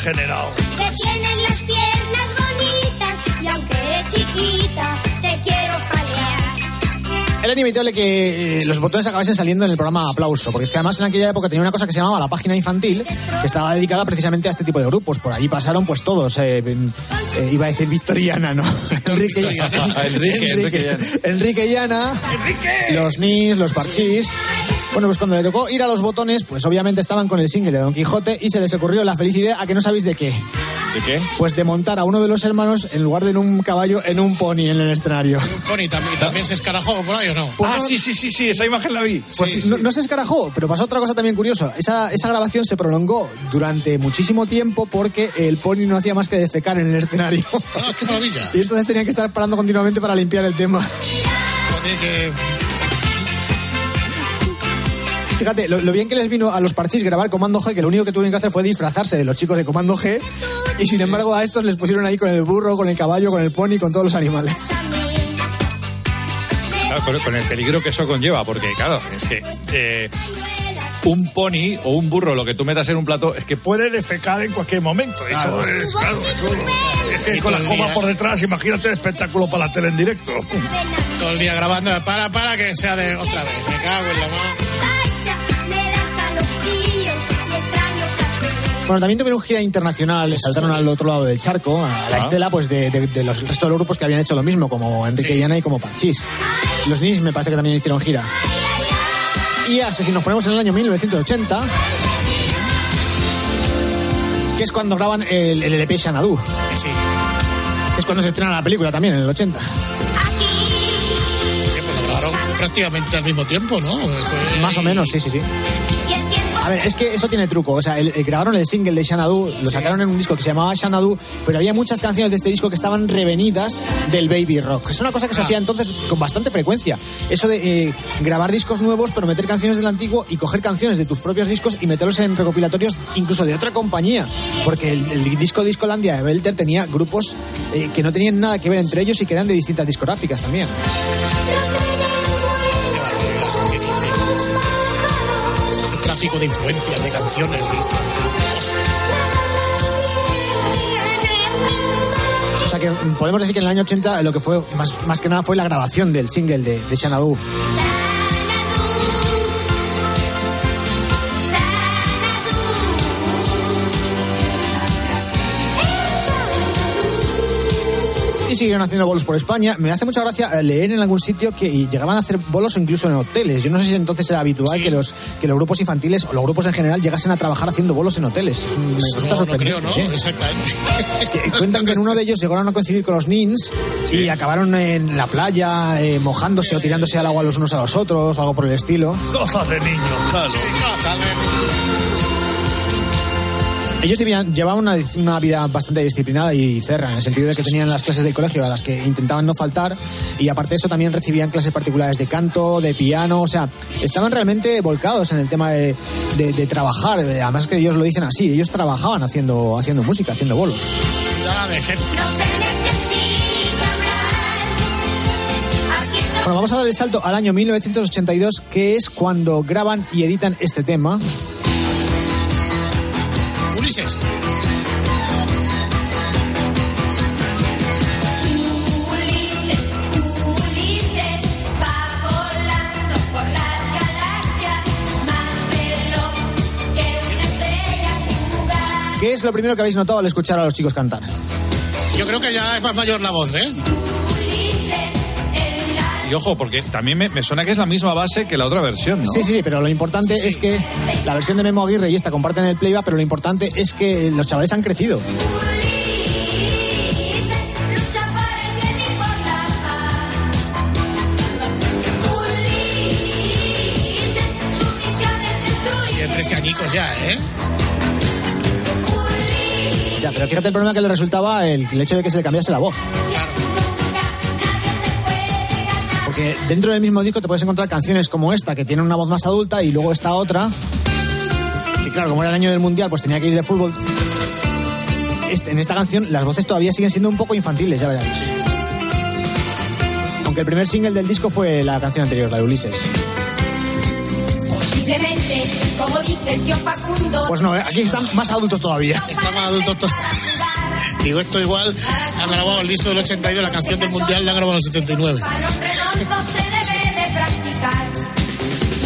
Speaker 12: Degenerado.
Speaker 18: Que tienes las piernas bonitas y aunque eres chiquita, te quiero palear.
Speaker 14: Era inevitable que eh, los botones acabasen saliendo en el programa Aplauso, porque es que además en aquella época tenía una cosa que se llamaba la página infantil, que estaba dedicada precisamente a este tipo de grupos. Por allí pasaron pues todos, eh, eh, iba a decir Victoriana, ¿no? Enrique,
Speaker 13: Victoriana. Enrique, Enrique y Ana.
Speaker 14: Enrique y Ana, los Nis, los Parchís. Bueno, pues cuando le tocó ir a los botones, pues obviamente estaban con el single de Don Quijote y se les ocurrió la feliz idea a que no sabéis de qué.
Speaker 13: ¿De qué?
Speaker 14: Pues de montar a uno de los hermanos en lugar de en un caballo, en un pony en el escenario.
Speaker 10: Pony también, también se escarajó por ahí o no.
Speaker 12: ah, sí, sí, sí, sí, esa imagen la vi.
Speaker 14: Pues no, no se escarajó, pero pasó otra cosa también curiosa. Esa, esa grabación se prolongó durante muchísimo tiempo porque el pony no hacía más que defecar en el escenario.
Speaker 10: Ah, qué maravilla.
Speaker 14: Y entonces tenían que estar parando continuamente para limpiar el tema.
Speaker 10: Tiene que-
Speaker 14: Fíjate, lo, lo bien que les vino a los parchís grabar Comando G, que lo único que tuvieron que hacer fue disfrazarse de los chicos de Comando G, y sin embargo a estos les pusieron ahí con el burro, con el caballo, con el pony, con todos los animales.
Speaker 12: Claro, con, con el peligro que eso conlleva, porque claro, es que eh, un pony o un burro, lo que tú metas en un plato, es que puede defecar en cualquier momento.
Speaker 10: Claro.
Speaker 12: Eso es, claro, eso- es que con la
Speaker 10: todo el
Speaker 12: goma
Speaker 10: día.
Speaker 12: por detrás, imagínate el espectáculo para la tele en directo.
Speaker 10: Todo el día grabando. Para, para, que sea de otra vez. Me cago en la mano.
Speaker 14: Bueno, también tuvieron gira internacional, saltaron al otro lado del charco, a la estela pues de, de- de los resto de los grupos que habían hecho lo mismo, como Enrique y Ana y como Parchís. Los Nis me parece que también hicieron gira. Y así, si nos ponemos en el año 1980, que es cuando graban el, el LP Xanadu.
Speaker 10: Sí.
Speaker 14: Es cuando se estrena la película también, en el 80.
Speaker 10: Que pues lo grabaron prácticamente al mismo tiempo, ¿no? Fue-
Speaker 14: Más o menos, sí, sí, sí. A ver, es que eso tiene truco. O sea, el- el- grabaron el single de Xanadu, lo sacaron en un disco que se llamaba Xanadu, pero había muchas canciones de este disco que estaban revenidas del baby rock. Es una cosa que se hacía entonces con bastante frecuencia. Eso de eh, grabar discos nuevos, pero meter canciones del antiguo y coger canciones de tus propios discos y meterlos en recopilatorios incluso de otra compañía. Porque el, el disco Discolandia de Belter tenía grupos eh, que no tenían nada que ver entre ellos y que eran de distintas discográficas también.
Speaker 10: De influencias, de canciones.
Speaker 14: O sea que podemos decir que en el año 80 lo que fue más, más que nada fue la grabación del single de, de Xanadu. Siguieron haciendo bolos por España. Me hace mucha gracia eh, leer en algún sitio que llegaban a hacer bolos incluso en hoteles. Yo no sé si entonces era habitual que los que los grupos infantiles o los grupos en general llegasen a trabajar haciendo bolos en hoteles. Me resulta
Speaker 10: No, no creo, ¿no?
Speaker 14: ¿eh?
Speaker 10: Exactamente.
Speaker 14: Sí, cuentan que en uno de ellos llegaron a coincidir con los Nins y acabaron en la playa eh, mojándose o tirándose al agua los unos a los otros o algo por el estilo.
Speaker 12: Cosas de niños, claro.
Speaker 14: Ellos debían- llevaban una, una vida bastante disciplinada y cerra, en el sentido de que tenían las clases del colegio a las que intentaban no faltar y aparte de eso también recibían clases particulares de canto, de piano, o sea, estaban realmente volcados en el tema de, de- de trabajar, además que ellos lo dicen así, ellos trabajaban haciendo, haciendo música, haciendo bolos.
Speaker 10: Ejemplo.
Speaker 14: Bueno, vamos a dar el salto al año 1982, que es cuando graban y editan este tema.
Speaker 18: Fugaz.
Speaker 14: ¿Qué es lo primero que habéis notado al escuchar a los chicos cantar?
Speaker 10: Yo creo que ya es más mayor la voz, ¿eh?
Speaker 12: Y ojo, porque también me, me suena que es la misma base que la otra versión, ¿no?
Speaker 14: Sí, sí, sí, pero lo importante es que la versión de Memo Aguirre y esta comparten el playback, pero lo importante es que los chavales han crecido.
Speaker 10: Tiene 13 añicos ya, ¿eh?
Speaker 14: Ya, pero fíjate el problema que le resultaba el, el hecho de que se le cambiase la voz. Porque dentro del mismo disco te puedes encontrar canciones como esta, que tiene una voz más adulta, y luego esta otra, que claro, como era el año del Mundial, pues tenía que ir de fútbol. Este- en esta canción las voces todavía siguen siendo un poco infantiles, ya veréis. Aunque el primer single del disco fue la canción anterior, la de Ulises.
Speaker 18: Posiblemente, como dice el tío Facundo.
Speaker 14: Pues no, ¿eh? aquí están más adultos todavía.
Speaker 10: Está más adulto todo. Digo, esto igual han grabado el disco del 82, la canción del Mundial la han grabado en el 79.
Speaker 18: Redondo se debe de practicar.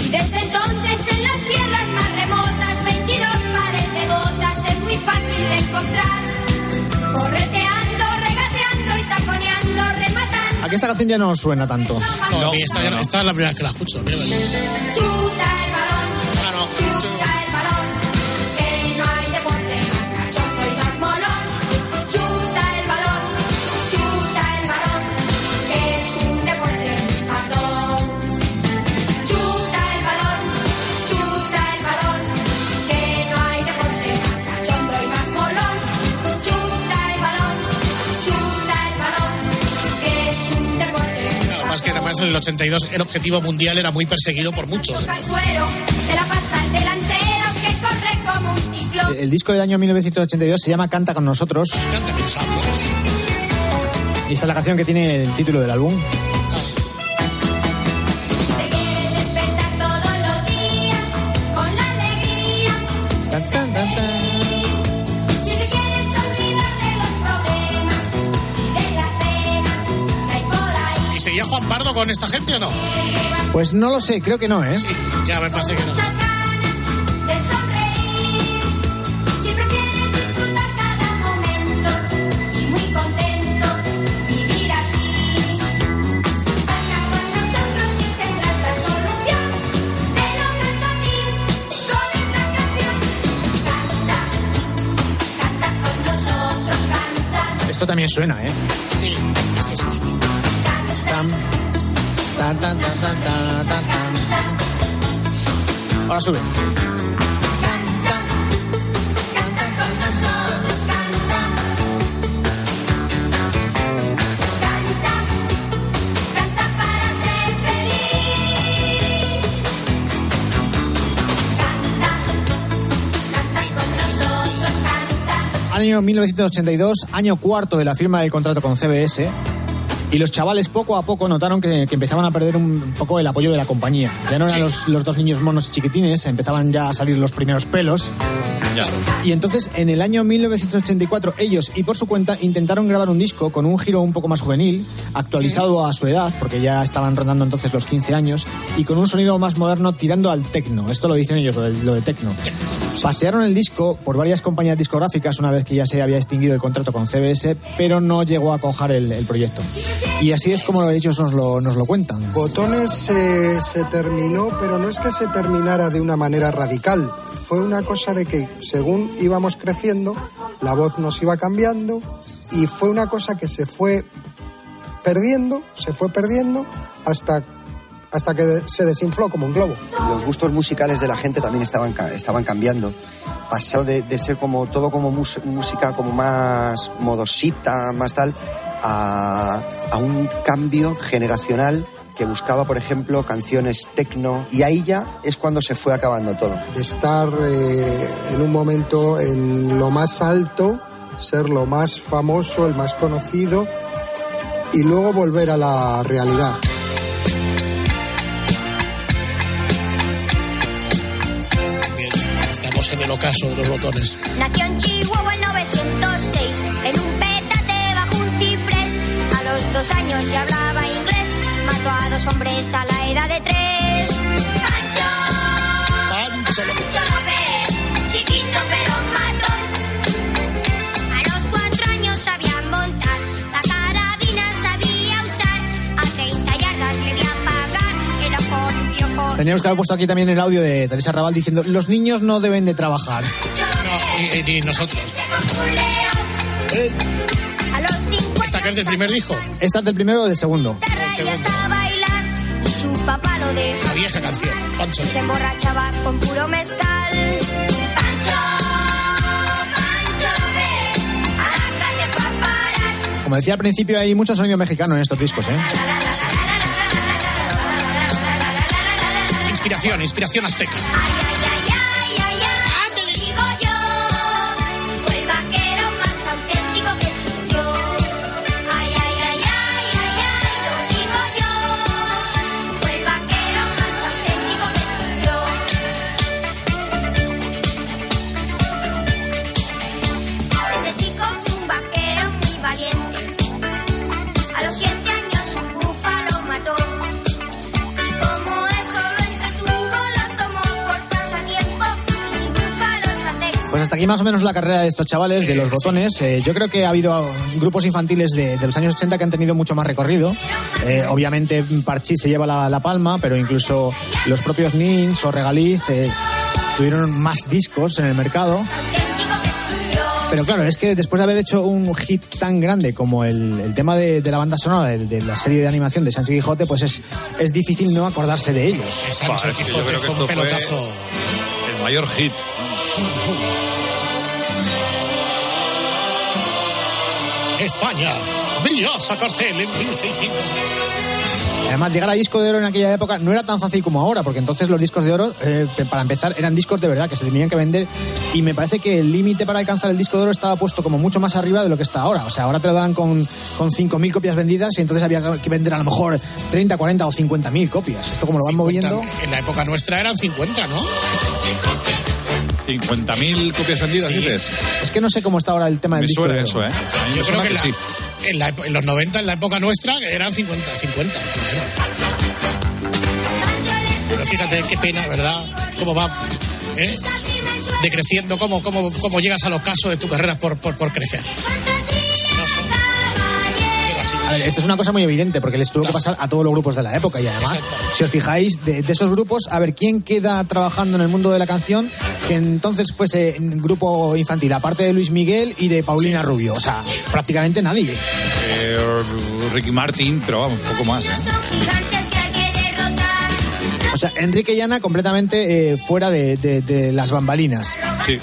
Speaker 18: Y desde entonces en las tierras más remotas, 22 pares de botas es muy fácil de encontrar. Correteando, regateando y taconeando, rematando.
Speaker 14: Aquí esta canción ya no suena tanto.
Speaker 10: No, mí esta, ya- esta es la primera vez que la escucho. mira, mira.
Speaker 18: El
Speaker 10: 82 el objetivo mundial era muy perseguido por muchos.
Speaker 18: El
Speaker 14: disco del año 1982 se llama Canta con nosotros.
Speaker 10: Canta con nosotros.
Speaker 14: Y esta es la canción que tiene el título del álbum.
Speaker 10: Juan Pardo con esta gente o no?
Speaker 14: Pues no lo sé, creo que no, ¿eh?
Speaker 10: Ya me parece que no.
Speaker 14: También suena, ¿eh? Tan, tan, tan, tan, tan, tan. Ahora sube. Año 1982, año cuarto de la firma del contrato con CBS. Y los chavales poco a poco notaron que, que empezaban a perder un poco el apoyo de la compañía. Ya no eran los, los dos niños monos y chiquitines, empezaban ya a salir los primeros pelos. Y entonces, en el año 1984, ellos y por su cuenta intentaron grabar un disco con un giro un poco más juvenil, actualizado a su edad, porque ya estaban rondando entonces los 15 años, y con un sonido más moderno tirando al tecno. Esto lo dicen ellos, lo de, lo de tecno. Pasearon el disco por varias compañías discográficas una vez que ya se había extinguido el contrato con CBS, pero no llegó a cojar el, el proyecto. Y así es como ellos nos lo, nos lo cuentan.
Speaker 15: Botones se, se terminó, pero no es que se terminara de una manera radical. Fue una cosa de que según íbamos creciendo, la voz nos iba cambiando y fue una cosa que se fue perdiendo, se fue perdiendo hasta, hasta que se desinfló como un globo.
Speaker 16: Los gustos musicales de la gente también estaban, estaban cambiando. Pasó de, de ser como todo como mus- música como más modosita, más tal, a, a un cambio generacional que buscaba, por ejemplo, canciones tecno. Y ahí ya es cuando se fue acabando todo.
Speaker 15: De estar eh, en un momento en lo más alto, ser lo más famoso, el más conocido y luego volver a la realidad.
Speaker 10: Bien, estamos en el ocaso de los botones.
Speaker 18: Nació en Chihuahua en 906, dos años ya hablaba inglés, mató a dos hombres a la edad de tres. Pancho,
Speaker 10: Pancho López.
Speaker 18: Pancho López, chiquito pero matón. A los cuatro años sabía montar, la carabina sabía usar. A 30 yardas le di a pagar, era con un piojo.
Speaker 14: Teníamos que haber puesto aquí también el audio de Teresa Raval diciendo los niños no deben de trabajar.
Speaker 10: No, y, y nosotros.
Speaker 18: A los 50
Speaker 10: Esta que es del primer disco.
Speaker 14: ¿Esta es del primero o del segundo?
Speaker 18: su papá lo deja.
Speaker 10: La vieja canción. Pancho.
Speaker 18: Se emborrachaba con puro mezcal. Pancho.
Speaker 14: Como decía al principio, hay mucho sonido mexicano en estos discos, ¿eh?
Speaker 10: Inspiración, inspiración azteca.
Speaker 18: Más
Speaker 14: o menos la carrera de estos chavales, de los botones. Eh, yo creo que ha habido grupos infantiles de, de los años 80 que han tenido mucho más recorrido. Eh, obviamente Parchís se lleva la, la palma, pero incluso los propios Nins o Regaliz eh, tuvieron más discos en el mercado. Pero claro, es que después de haber hecho un hit tan grande como el, el tema de, de la banda sonora de, de la serie de animación de Sancho Quijote, pues es, es difícil no acordarse de ellos.
Speaker 10: Sancho Quijote fue un pelotazo.
Speaker 12: El mayor hit.
Speaker 10: España, briosa corcel en 1600.
Speaker 14: Además, llegar a disco de oro en aquella época no era tan fácil como ahora, porque entonces los discos de oro, eh, para empezar, eran discos de verdad que se tenían que vender. Y me parece que el límite para alcanzar el disco de oro estaba puesto como mucho más arriba de lo que está ahora. O sea, ahora te lo dan con, con 5.000 copias vendidas y entonces había que vender a lo mejor 30, 40 o 50.000 copias. Esto como lo van moviendo.
Speaker 10: En la época nuestra eran 50, ¿no?
Speaker 12: 50.000 copias vendidas,
Speaker 10: Sí.
Speaker 12: dices.
Speaker 14: Es que no sé cómo está ahora el tema del
Speaker 12: Me
Speaker 14: disco
Speaker 12: suena
Speaker 14: de
Speaker 12: eso. ¿eh? A me
Speaker 10: Yo creo que,
Speaker 12: que
Speaker 10: la-
Speaker 12: sí.
Speaker 10: en, la en los 90, en la época nuestra, eran 50, 50. por lo menos. Pero fíjate qué pena, ¿verdad? Cómo va ¿eh? decreciendo, cómo, cómo, cómo llegas al ocaso de tu carrera por, por, por crecer.
Speaker 14: A ver, esto es una cosa muy evidente porque les tuvo que pasar a todos los grupos de la época y además, si os fijáis, de, de esos grupos, a ver quién queda trabajando en el mundo de la canción que entonces fuese en grupo infantil, aparte de Luis Miguel y de Paulina Rubio. O sea, prácticamente nadie.
Speaker 12: Eh, Ricky Martin, pero vamos, un poco más. ¿eh?
Speaker 14: O sea, Enrique y Ana completamente eh, fuera de, de- de las bambalinas.
Speaker 12: Sí.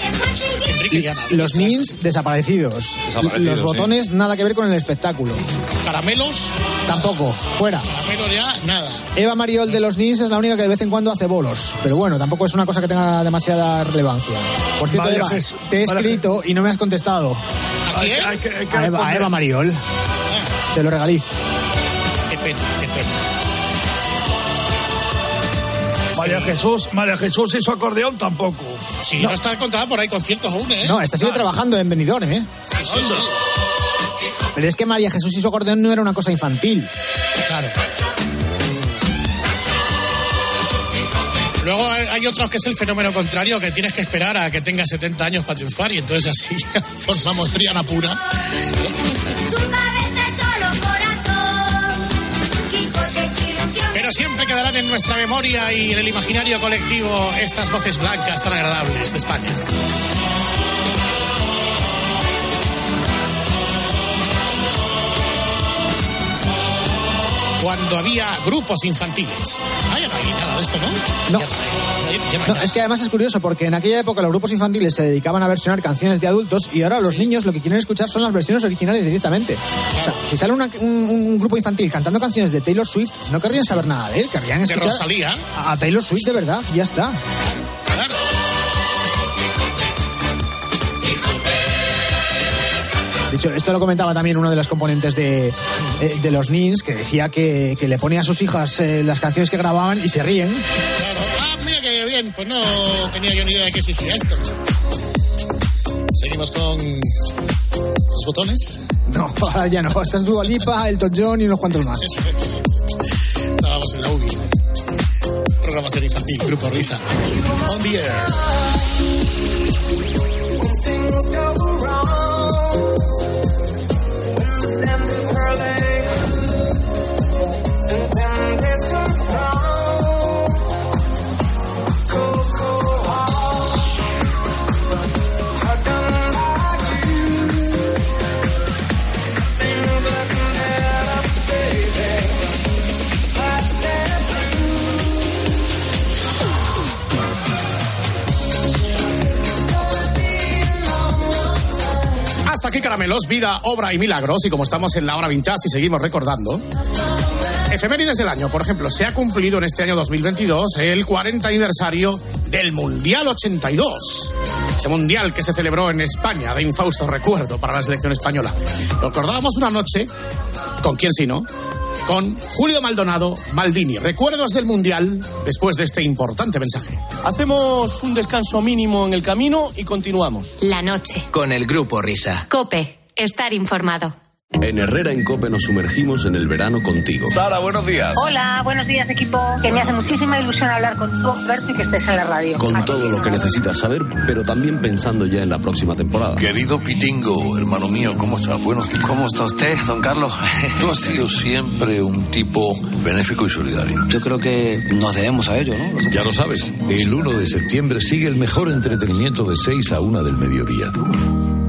Speaker 10: Enrique Llana.
Speaker 14: Los Nins desaparecidos.
Speaker 12: Desaparecidos,
Speaker 14: Los
Speaker 12: sí.
Speaker 14: botones nada que ver con el espectáculo.
Speaker 10: Caramelos,
Speaker 14: Tampoco, fuera.
Speaker 10: caramelos ya, nada.
Speaker 14: Eva Mariol de los Nins es la única que de vez en cuando hace bolos. Pero bueno, tampoco es una cosa que tenga demasiada relevancia. Por cierto,
Speaker 19: Vale,
Speaker 14: Eva,
Speaker 19: Jesús,
Speaker 14: te he
Speaker 19: vale,
Speaker 14: escrito y no me has contestado.
Speaker 10: ¿A quién?
Speaker 14: A Eva, a
Speaker 19: responder.
Speaker 14: Eva Mariol. Te lo regaliz.
Speaker 10: Qué pena, qué pena.
Speaker 19: María Jesús, María Jesús y su acordeón tampoco.
Speaker 10: Sí, no, está contada por ahí conciertos aún, ¿eh?
Speaker 14: No, esta sigue trabajando en Benidorm, ¿eh?
Speaker 10: Sí, sí, sí.
Speaker 14: Pero es que María Jesús y su acordeón no era una cosa infantil.
Speaker 10: Claro. Luego hay otros que es el fenómeno contrario, que tienes que esperar a que tengas 70 años para triunfar y entonces así formamos Triana pura. Pero siempre quedarán en nuestra memoria y en el imaginario colectivo estas voces blancas tan agradables de España. Cuando había grupos infantiles. Ah, ya no hay nada de esto, ¿no?
Speaker 14: No.
Speaker 10: Ya no hay, ya no hay
Speaker 14: No,
Speaker 10: nada.
Speaker 14: es que además es curioso porque en aquella época los grupos infantiles se dedicaban a versionar canciones de adultos y ahora los niños lo que quieren escuchar son las versiones originales directamente. O sea, si sale una- un, un grupo infantil cantando canciones de Taylor Swift, no querrían saber nada de él, querrían
Speaker 10: De
Speaker 14: escuchar
Speaker 10: Rosalía.
Speaker 14: a, a Taylor Swift de verdad, y ya está.
Speaker 10: Claro.
Speaker 14: Hecho, esto lo comentaba también uno de los componentes de, eh, de los Nins, que decía que, que le pone a sus hijas eh, las canciones que grababan y se ríen.
Speaker 10: Claro. Ah, mira que bien, pues no tenía yo ni idea de que existía esto. Seguimos con los botones.
Speaker 14: No, ahora ya no. Esta es Dua Lipa, Elton John y unos cuantos más.
Speaker 10: Estábamos en la UBI. Programación infantil, Grupo Risa. On the air. Caramelos, vida, obra y milagros. Y como estamos en la hora vintage y seguimos recordando. Efemérides del año, por ejemplo, se ha cumplido en este año 2022 el 40 aniversario del Mundial 82. Ese mundial que se celebró en España, de infausto recuerdo para la selección española. Lo recordábamos una noche, ¿con quién si no? Con Julio Maldonado Maldini. Recuerdos del mundial después de este importante mensaje.
Speaker 20: Hacemos un descanso mínimo en el camino y continuamos.
Speaker 3: La noche.
Speaker 2: Con el grupo Risa.
Speaker 3: Cope. Estar informado.
Speaker 21: En Herrera en Cope nos sumergimos en el verano contigo.
Speaker 22: Sara, buenos días.
Speaker 23: Hola, buenos días equipo. Que me hace muchísima ilusión hablar contigo, Berto, y que estés en la radio.
Speaker 21: Con todo lo que necesitas saber, pero también pensando ya en la próxima temporada.
Speaker 22: Querido Pitingo, hermano mío, ¿cómo estás? Buenos días.
Speaker 24: ¿Cómo está usted, don Carlos?
Speaker 22: Tú has sido siempre un tipo benéfico y solidario.
Speaker 24: Yo creo que nos debemos a ello, ¿no?
Speaker 25: Ya lo sabes, el 1 de septiembre sigue el mejor entretenimiento de 6 a 1 del mediodía.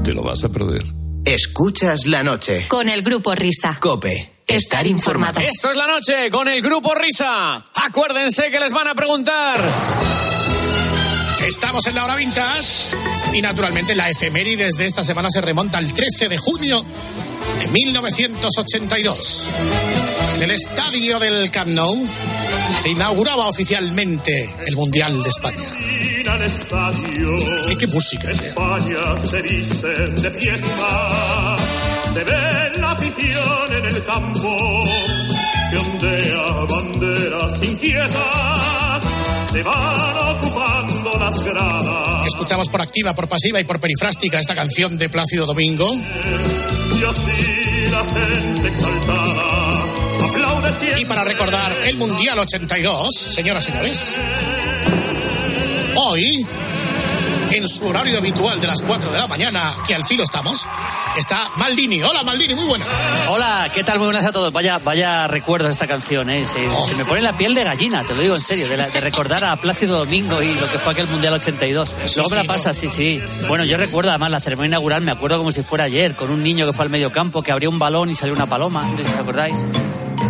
Speaker 25: Te lo vas a perder.
Speaker 2: Escuchas la noche.
Speaker 3: Con el grupo Risa.
Speaker 2: Cope. Estar informado.
Speaker 26: Esto es la noche con el grupo Risa. Acuérdense que les van a preguntar.
Speaker 10: Estamos en la hora vintage y naturalmente la efemérides de esta semana se remonta al 13 de junio de 1982. En el estadio del Camp Nou se inauguraba oficialmente el Mundial de España. ¿Qué, qué música es?
Speaker 27: España se viste de fiesta. Se ve la afición en el campo. Que ondea banderas inquietas. Se van ocupando las gradas.
Speaker 10: Escuchamos por activa, por pasiva y por perifrástica esta canción de Plácido Domingo.
Speaker 27: Y así la gente exaltada aplaude siempre.
Speaker 10: Y para recordar el Mundial 82, señoras y señores, hoy, en su horario habitual de las 4 de la mañana, que al filo estamos, está Maldini. Hola Maldini, muy buenas.
Speaker 28: Hola, ¿qué tal? Muy buenas a todos. Vaya, vaya recuerdo esta canción, ¿eh? Se, se me pone la piel de gallina, te lo digo en serio, de, la- de recordar a Plácido Domingo y lo que fue aquel Mundial 82. Luego me la
Speaker 10: sí,
Speaker 28: pasa, sí, sí. Bueno, yo recuerdo además la ceremonia inaugural, me acuerdo como si fuera ayer, con un niño que fue al medio campo, que abrió un balón y salió una paloma, os acordáis.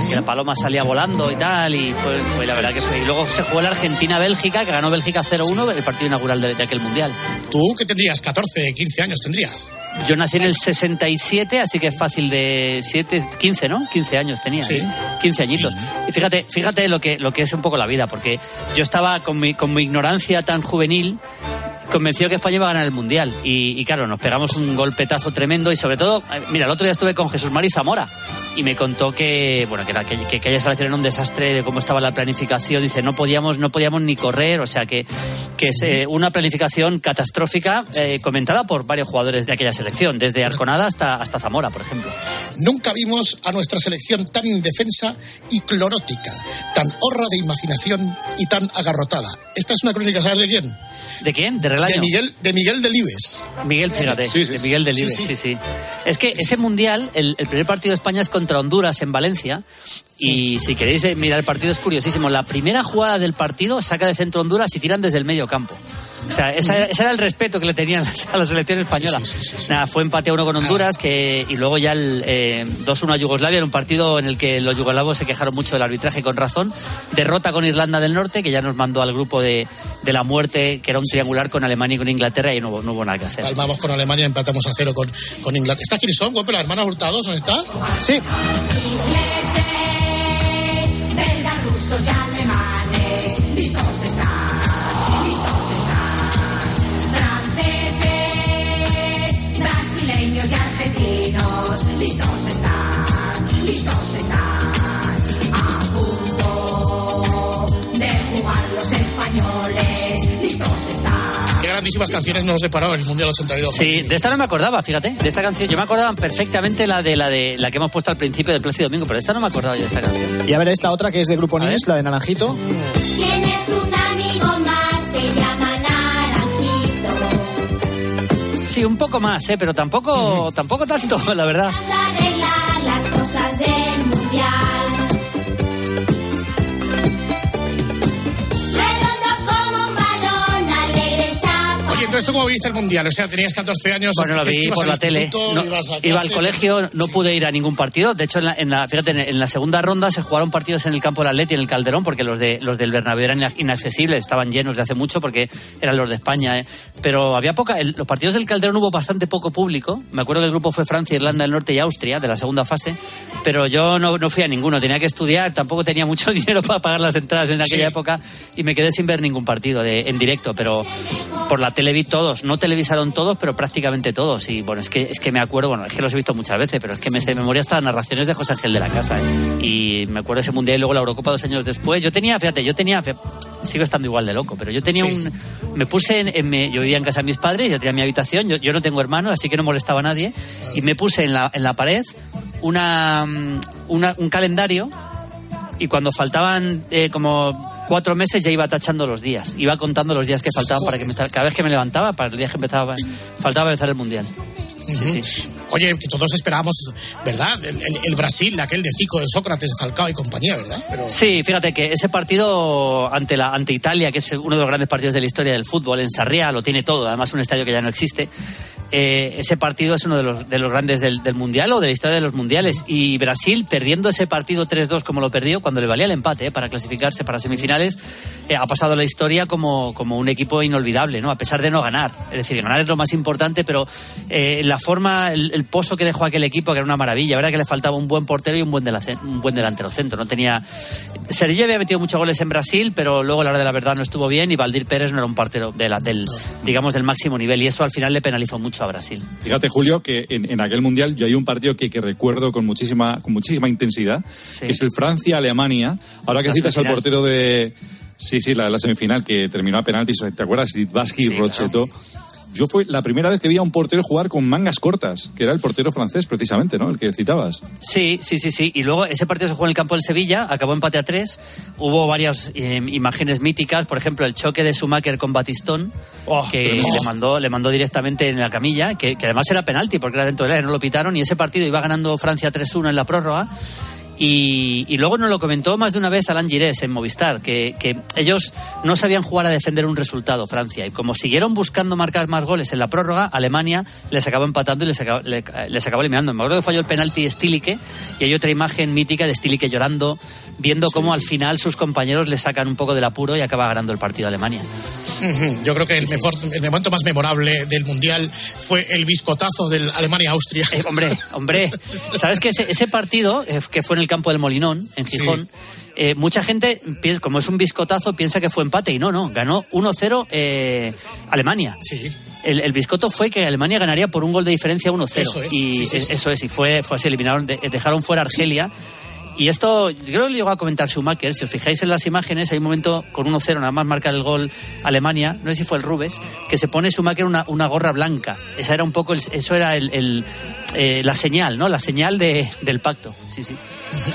Speaker 28: Que la paloma salía volando y tal, y fue, fue la verdad que fue. Y luego se jugó la Argentina-Bélgica, que ganó Bélgica 0-1, el partido inaugural de, de aquel Mundial.
Speaker 10: Tú que tendrías 14, 15 años tendrías.
Speaker 28: Yo nací en el 67, así que es fácil de 7, 15, ¿no? 15 años tenía.
Speaker 10: Sí.
Speaker 28: ¿eh? 15 añitos. Y fíjate, fíjate lo que, lo que es un poco la vida, porque yo estaba con mi, con mi ignorancia tan juvenil convencido que España iba a ganar el Mundial. Y, y claro, nos pegamos un golpetazo tremendo y sobre todo, eh, mira, el otro día estuve con Jesús Mari Zamora y me contó que, bueno, que, que, que era un desastre de cómo estaba la planificación. Dice, no podíamos, no podíamos ni correr, o sea que, que es eh, una planificación catastrófica eh, comentada por varios jugadores de aquella selección, desde Arconada hasta, hasta Zamora, por ejemplo.
Speaker 10: Nunca vimos a nuestra selección tan indefensa y clorótica, tan horra de imaginación y tan agarrotada. Esta es una crónica, ¿sabes de quién?
Speaker 28: ¿De quién? ¿De Relaño?
Speaker 10: De Miguel, de Miguel Delibes.
Speaker 28: Miguel, fíjate, de Miguel Delibes,
Speaker 10: Sí,
Speaker 28: sí
Speaker 10: sí.
Speaker 28: sí. Es que ese mundial, el, el primer partido de España es contra Honduras en Valencia. Y si queréis eh, mirar el partido es curiosísimo. La primera jugada del partido saca de centro Honduras y tiran desde el medio campo. O sea, esa era- ese era el respeto que le tenían a la selección española. Nada, fue empate a uno con Honduras que, y luego ya el eh, 2-1 a Yugoslavia en un partido en el que los yugoslavos se quejaron mucho del arbitraje con razón. Derrota con Irlanda del Norte, que ya nos mandó al grupo de, de la muerte, que era un triangular con Alemania y con Inglaterra, y no, hubo- no hubo nada que hacer.
Speaker 10: Palmamos con Alemania, empatamos a cero con, con Inglaterra. ¿Está Girisón, Guapo, la hermana Hurtado? ¿Dónde está?
Speaker 14: Sí.
Speaker 18: Y alemanes, listos están, listos están. Franceses, brasileños y argentinos, listos están, listos están.
Speaker 10: Grandísimas canciones nos deparó el Mundial 82.
Speaker 28: Sí, de esta no me acordaba, fíjate, de esta canción. Yo me acordaba perfectamente la de la de la que hemos puesto al principio del Plácido Domingo, pero de esta no me acordaba yo de esta canción.
Speaker 14: Y a ver esta otra que es de Grupo Nies, la de Naranjito.
Speaker 18: Tienes un amigo más, se llama Naranjito.
Speaker 28: Sí, un poco más, ¿eh? pero tampoco, tampoco tanto, la verdad.
Speaker 10: Entonces, ¿tú cómo viste el Mundial? O sea, tenías 14 años.
Speaker 28: Bueno, lo
Speaker 10: ¿qué-
Speaker 28: vi por la tele. No, iba al colegio, no pude ir a ningún partido. De hecho, en la, en la- fíjate, en, la segunda ronda se jugaron partidos en el campo del Atleti, en el Calderón, porque los de los del Bernabéu eran ina- inaccesibles, estaban llenos de hace mucho porque eran los de España. ¿eh? Pero había poca. el- los partidos del Calderón hubo bastante poco público. Me acuerdo que el grupo fue Francia, Irlanda del Norte y Austria de la segunda fase. Pero yo no, no fui a ninguno. Tenía que estudiar, tampoco tenía mucho dinero para pagar las entradas en aquella
Speaker 10: Sí.
Speaker 28: época y me quedé sin ver ningún partido de, en directo. Pero por la tele vi todos. No televisaron todos, pero prácticamente todos. Y bueno, es que, es que me acuerdo, bueno, es que los he visto muchas veces, pero es que me sé de memoria hasta narraciones de José Ángel de la Casa. ¿eh? Y me acuerdo ese mundial y luego la Eurocopa dos años después. Yo tenía, fíjate, yo tenía, fíjate, sigo estando igual de loco, pero yo tenía
Speaker 10: Sí.
Speaker 28: un. Me puse en, en mi- yo vivía en casa de mis padres, yo tenía mi habitación, yo, yo no tengo hermanos, así que no molestaba a nadie. Y me puse en la, en la pared una, mm, una- un calendario y cuando faltaban eh, como cuatro meses ya iba tachando los días. Iba contando los días que faltaban para que me, cada vez que me levantaba, para el día que empezaba, faltaba empezar el mundial. Sí, sí.
Speaker 10: Oye, que todos esperábamos, ¿verdad? El, el- el Brasil, aquel de Zico, de Sócrates, Falcao y compañía, ¿verdad? Pero
Speaker 28: Sí, fíjate que ese partido ante la ante Italia, que es uno de los grandes partidos de la historia del fútbol, en Sarriá, lo tiene todo, además un estadio que ya no existe. Eh, ese partido es uno de los, de los grandes del, Mundial o de la historia de los Mundiales. Y Brasil, perdiendo ese partido 3-2 como lo perdió, cuando le valía el empate eh, para clasificarse para semifinales, eh, ha pasado la historia como, como un equipo inolvidable, ¿no? A pesar de no ganar. Es decir, ganar es lo más importante, pero eh, la forma, el, el pozo que dejó aquel equipo, que era una maravilla. Verdad que le faltaba un buen portero y un buen, un buen delantero centro. No tenía. Sergio había metido muchos goles en Brasil, pero luego a la hora de la verdad no estuvo bien y Valdir Pérez no era un portero de la, del, digamos, del máximo nivel. Y eso al final le penalizó mucho a Brasil.
Speaker 12: Fíjate, Julio, que en, en aquel mundial yo hay un partido que, que recuerdo con muchísima, con muchísima intensidad, que es el Francia-Alemania. Ahora que
Speaker 28: La
Speaker 12: citas al portero de. Sí, sí, la, la semifinal que terminó a penaltis, ¿te acuerdas? Vasqui y Rocheto. Yo fue la primera vez que vi a un portero jugar con mangas cortas, que era el portero francés, precisamente, ¿no? El que citabas.
Speaker 28: Sí, sí, sí, sí. Y luego ese partido se jugó en el campo del Sevilla, acabó empate a tres. Hubo varias eh, imágenes míticas, por ejemplo, el choque de Schumacher con Batistón, que
Speaker 12: tremendo.
Speaker 28: le mandó, le mandó directamente en la camilla, que, que además era penalti porque era dentro del área, no lo pitaron. Y ese partido iba ganando Francia 3-1 en la prórroga. Y, y luego nos lo comentó más de una vez Alan Girés en Movistar, que, ellos no sabían jugar a defender un resultado, Francia. Y como siguieron buscando marcar más goles en la prórroga, Alemania les acabó empatando y les acabó, le- les acabó eliminando. Me acuerdo que falló el penalti Stilike y hay otra imagen mítica de Stilike llorando, viendo cómo al final sus compañeros le sacan un poco del apuro y acaba ganando el partido Alemania.
Speaker 10: Yo creo que el, mejor, el momento más memorable del Mundial fue el biscotazo del Alemania-Austria.
Speaker 28: Eh, hombre, hombre, ¿sabes que ese, ese partido, eh, que fue en el campo del Molinón, en Gijón, eh, mucha gente, como es un biscotazo, piensa que fue empate y no, no, ganó 1-0 eh, Alemania.
Speaker 10: Sí.
Speaker 28: El, el biscoto fue que Alemania ganaría por un gol de diferencia 1-0.
Speaker 10: Eso es,
Speaker 28: y
Speaker 10: sí, sí,
Speaker 28: es-
Speaker 10: sí.
Speaker 28: eso es, y fue, fue así, eliminaron, de- dejaron fuera Argelia. Y esto, yo creo que lo llegó a comentar Schumacher. Si os fijáis en las imágenes, hay un momento con 1-0, nada más marca el gol Alemania, no sé si fue el Rubes, que se pone Schumacher una, una gorra blanca. Esa era un poco, el- eso era el, el, eh, la señal, ¿no? La señal de, del pacto. Sí, sí.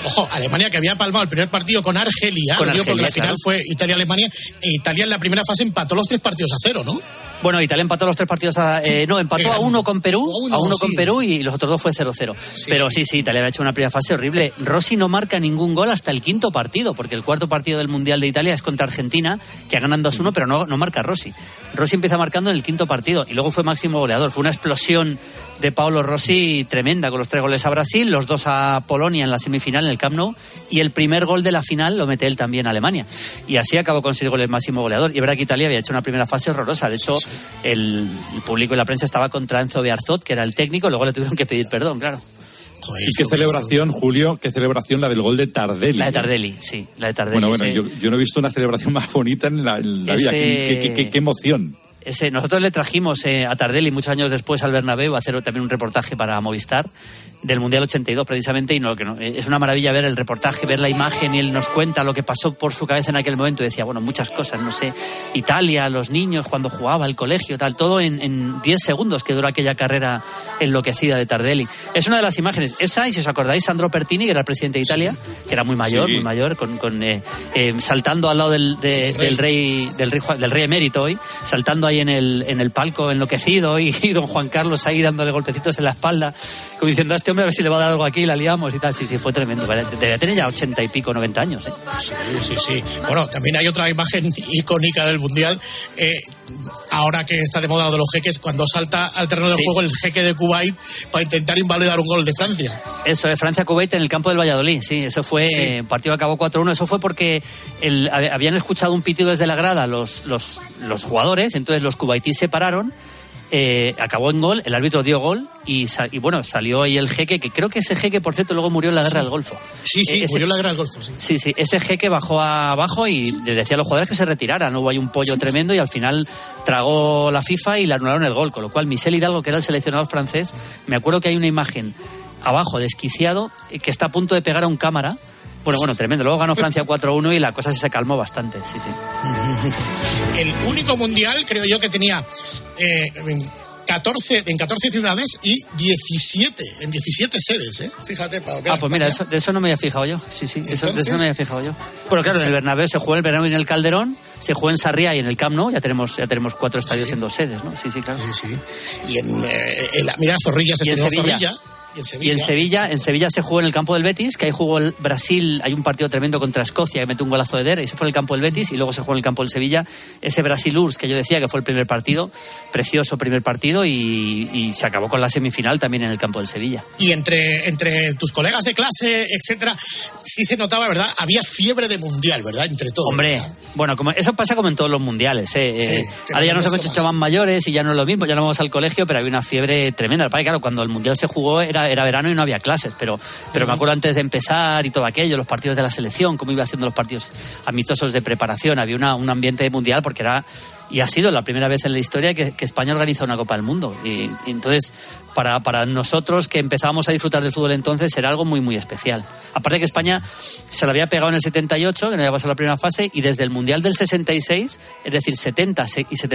Speaker 10: Ojo, Alemania que había palmado el primer partido con Argelia,
Speaker 28: Con
Speaker 10: digo porque
Speaker 28: Argelia,
Speaker 10: la final fue Italia-Alemania, e Italia en la primera fase empató los tres partidos a cero, ¿no?
Speaker 28: Bueno, Italia empató los tres partidos a, eh, no, empató a uno con Perú,
Speaker 10: A uno,
Speaker 28: a uno con. Perú y los otros dos fue 0-0. Pero sí, sí, Italia había hecho una primera fase horrible. Rossi no marca ningún gol hasta el quinto partido, porque el cuarto partido del Mundial de Italia es contra Argentina, que ganan 2-1, pero no, no marca Rossi. Rossi empieza marcando en el quinto partido y luego fue máximo goleador. Fue una explosión de Paolo Rossi tremenda con los tres goles a Brasil, los dos a Polonia en la semifinal en el Camp Nou y el primer gol de la final lo mete él también a Alemania. Y así acabó consigo el máximo goleador. Y es verdad que Italia había hecho una primera fase horrorosa. De hecho, el, el público y la prensa estaba contra Enzo Bearzot, que era el técnico, luego le tuvieron que pedir perdón, claro.
Speaker 12: Y qué celebración, Julio, qué celebración la del gol de Tardelli.
Speaker 28: La de. Tardelli, sí, la de Tardelli.
Speaker 12: Bueno, bueno, yo, yo no he visto una celebración más bonita en la, en la vida.
Speaker 28: Ese-
Speaker 12: Qué, qué- qué- qué emoción.
Speaker 28: Ese, nosotros le trajimos eh, a Tardelli muchos años después al Bernabéu a hacer también un reportaje para Movistar del Mundial 82 precisamente y no, que no, eh, es una maravilla ver el reportaje, ver la imagen y él nos cuenta lo que pasó por su cabeza en aquel momento y decía, bueno, muchas cosas, no sé, Italia, los niños, cuando jugaba, el colegio, tal, todo en, en 10 segundos que duró aquella carrera enloquecida de Tardelli. Es una de las imágenes, esa y si os acordáis, Sandro Pertini, que era el presidente de Italia, que era muy mayor,
Speaker 12: Sí.
Speaker 28: muy mayor, con, con, eh, eh, saltando al lado del, de- del rey del rey del rey emérito hoy, saltando ahí en el, en el palco enloquecido y, y don Juan Carlos ahí dándole golpecitos en la espalda, como diciendo a este hombre a ver si le va a dar algo aquí, la liamos y tal. Sí, sí, fue tremendo. Debía tener ya ochenta y pico, noventa años. ¿eh?
Speaker 10: Sí, sí, sí. Bueno, también hay otra imagen icónica del Mundial. eh, ahora que está de moda lo de los jeques, cuando salta al terreno de juego el jeque de Kuwait para intentar invalidar un gol de Francia.
Speaker 28: Eso es Francia-Kuwait en el campo del Valladolid, sí, eso fue,
Speaker 10: Sí.
Speaker 28: eh, partido acabó 4-1, eso fue porque el- hab- habían escuchado un pitido desde la grada los, los, los jugadores, entonces los cubaitíes se pararon, eh, acabó en gol, el árbitro dio gol y, bueno, salió ahí el jeque, que creo que ese jeque, por cierto, luego murió en la guerra del Golfo.
Speaker 10: Sí, sí,
Speaker 28: Eh, ese-
Speaker 10: murió en la guerra del Golfo. Sí.
Speaker 28: Sí, sí, ese jeque bajó abajo y le decía a los jugadores que se retiraran. Hubo ahí un pollo tremendo y al final tragó la FIFA y le anularon el gol. Con lo cual, Michel Hidalgo, que era el seleccionador francés, me acuerdo que hay una imagen abajo desquiciado eh, que está a punto de pegar a un cámara. Bueno, bueno, tremendo. Luego ganó Francia 4-1 y la cosa se calmó bastante. Sí, sí.
Speaker 10: El único mundial, creo yo, que tenía eh, en 14, en 14 ciudades y 17, en 17 sedes, ¿eh? Fíjate, para
Speaker 28: Ah, pues mira, eso- de eso no me había fijado yo. Sí, sí, eso, de eso no me había fijado yo. Bueno, claro, en el Bernabéu se en el Bernabéu y en el Calderón, se jugó en Sarriá y en el Camp Nou, ya tenemos, ya tenemos cuatro estadios en dos sedes, ¿no? Sí, sí, claro.
Speaker 10: Sí, sí. Y en, eh, en la- mira, Zorrilla se
Speaker 28: Sevilla.
Speaker 10: Zorrilla. Y en Sevilla.
Speaker 28: Y en Sevilla, en Sevilla se jugó en el campo del Betis, que ahí jugó el Brasil, hay un partido tremendo contra Escocia que metió un golazo de Der, y se fue en el campo del Betis y luego se jugó en el campo del Sevilla. Ese Brasil-URSS que yo decía que fue el primer partido, precioso primer partido y, y se acabó con la semifinal también en el campo del Sevilla.
Speaker 10: Y entre, entre tus colegas de clase, etcétera, sí se notaba, ¿verdad? Había fiebre de mundial, ¿verdad? Entre todos.
Speaker 28: Hombre, bueno, como, eso pasa como en todos los mundiales. ¿eh?
Speaker 10: Sí,
Speaker 28: Eh, ahora ya nos hemos hecho más mayores y ya no es lo mismo, ya no vamos al colegio, pero había una fiebre tremenda. Padre, claro, cuando el mundial se jugó era, era verano y no había clases, pero, pero me acuerdo antes de empezar y todo aquello, los partidos de la selección, cómo iba haciendo los partidos amistosos de preparación, había una, un ambiente mundial porque era y ha sido la primera vez en la historia que, que España organiza una Copa del Mundo. Y, y entonces, para, para nosotros que empezábamos a disfrutar del fútbol entonces, era algo muy, muy especial. Aparte que España se la había pegado en el 78, que no había pasado la primera fase, y desde el Mundial del 66, es decir, 70 y 70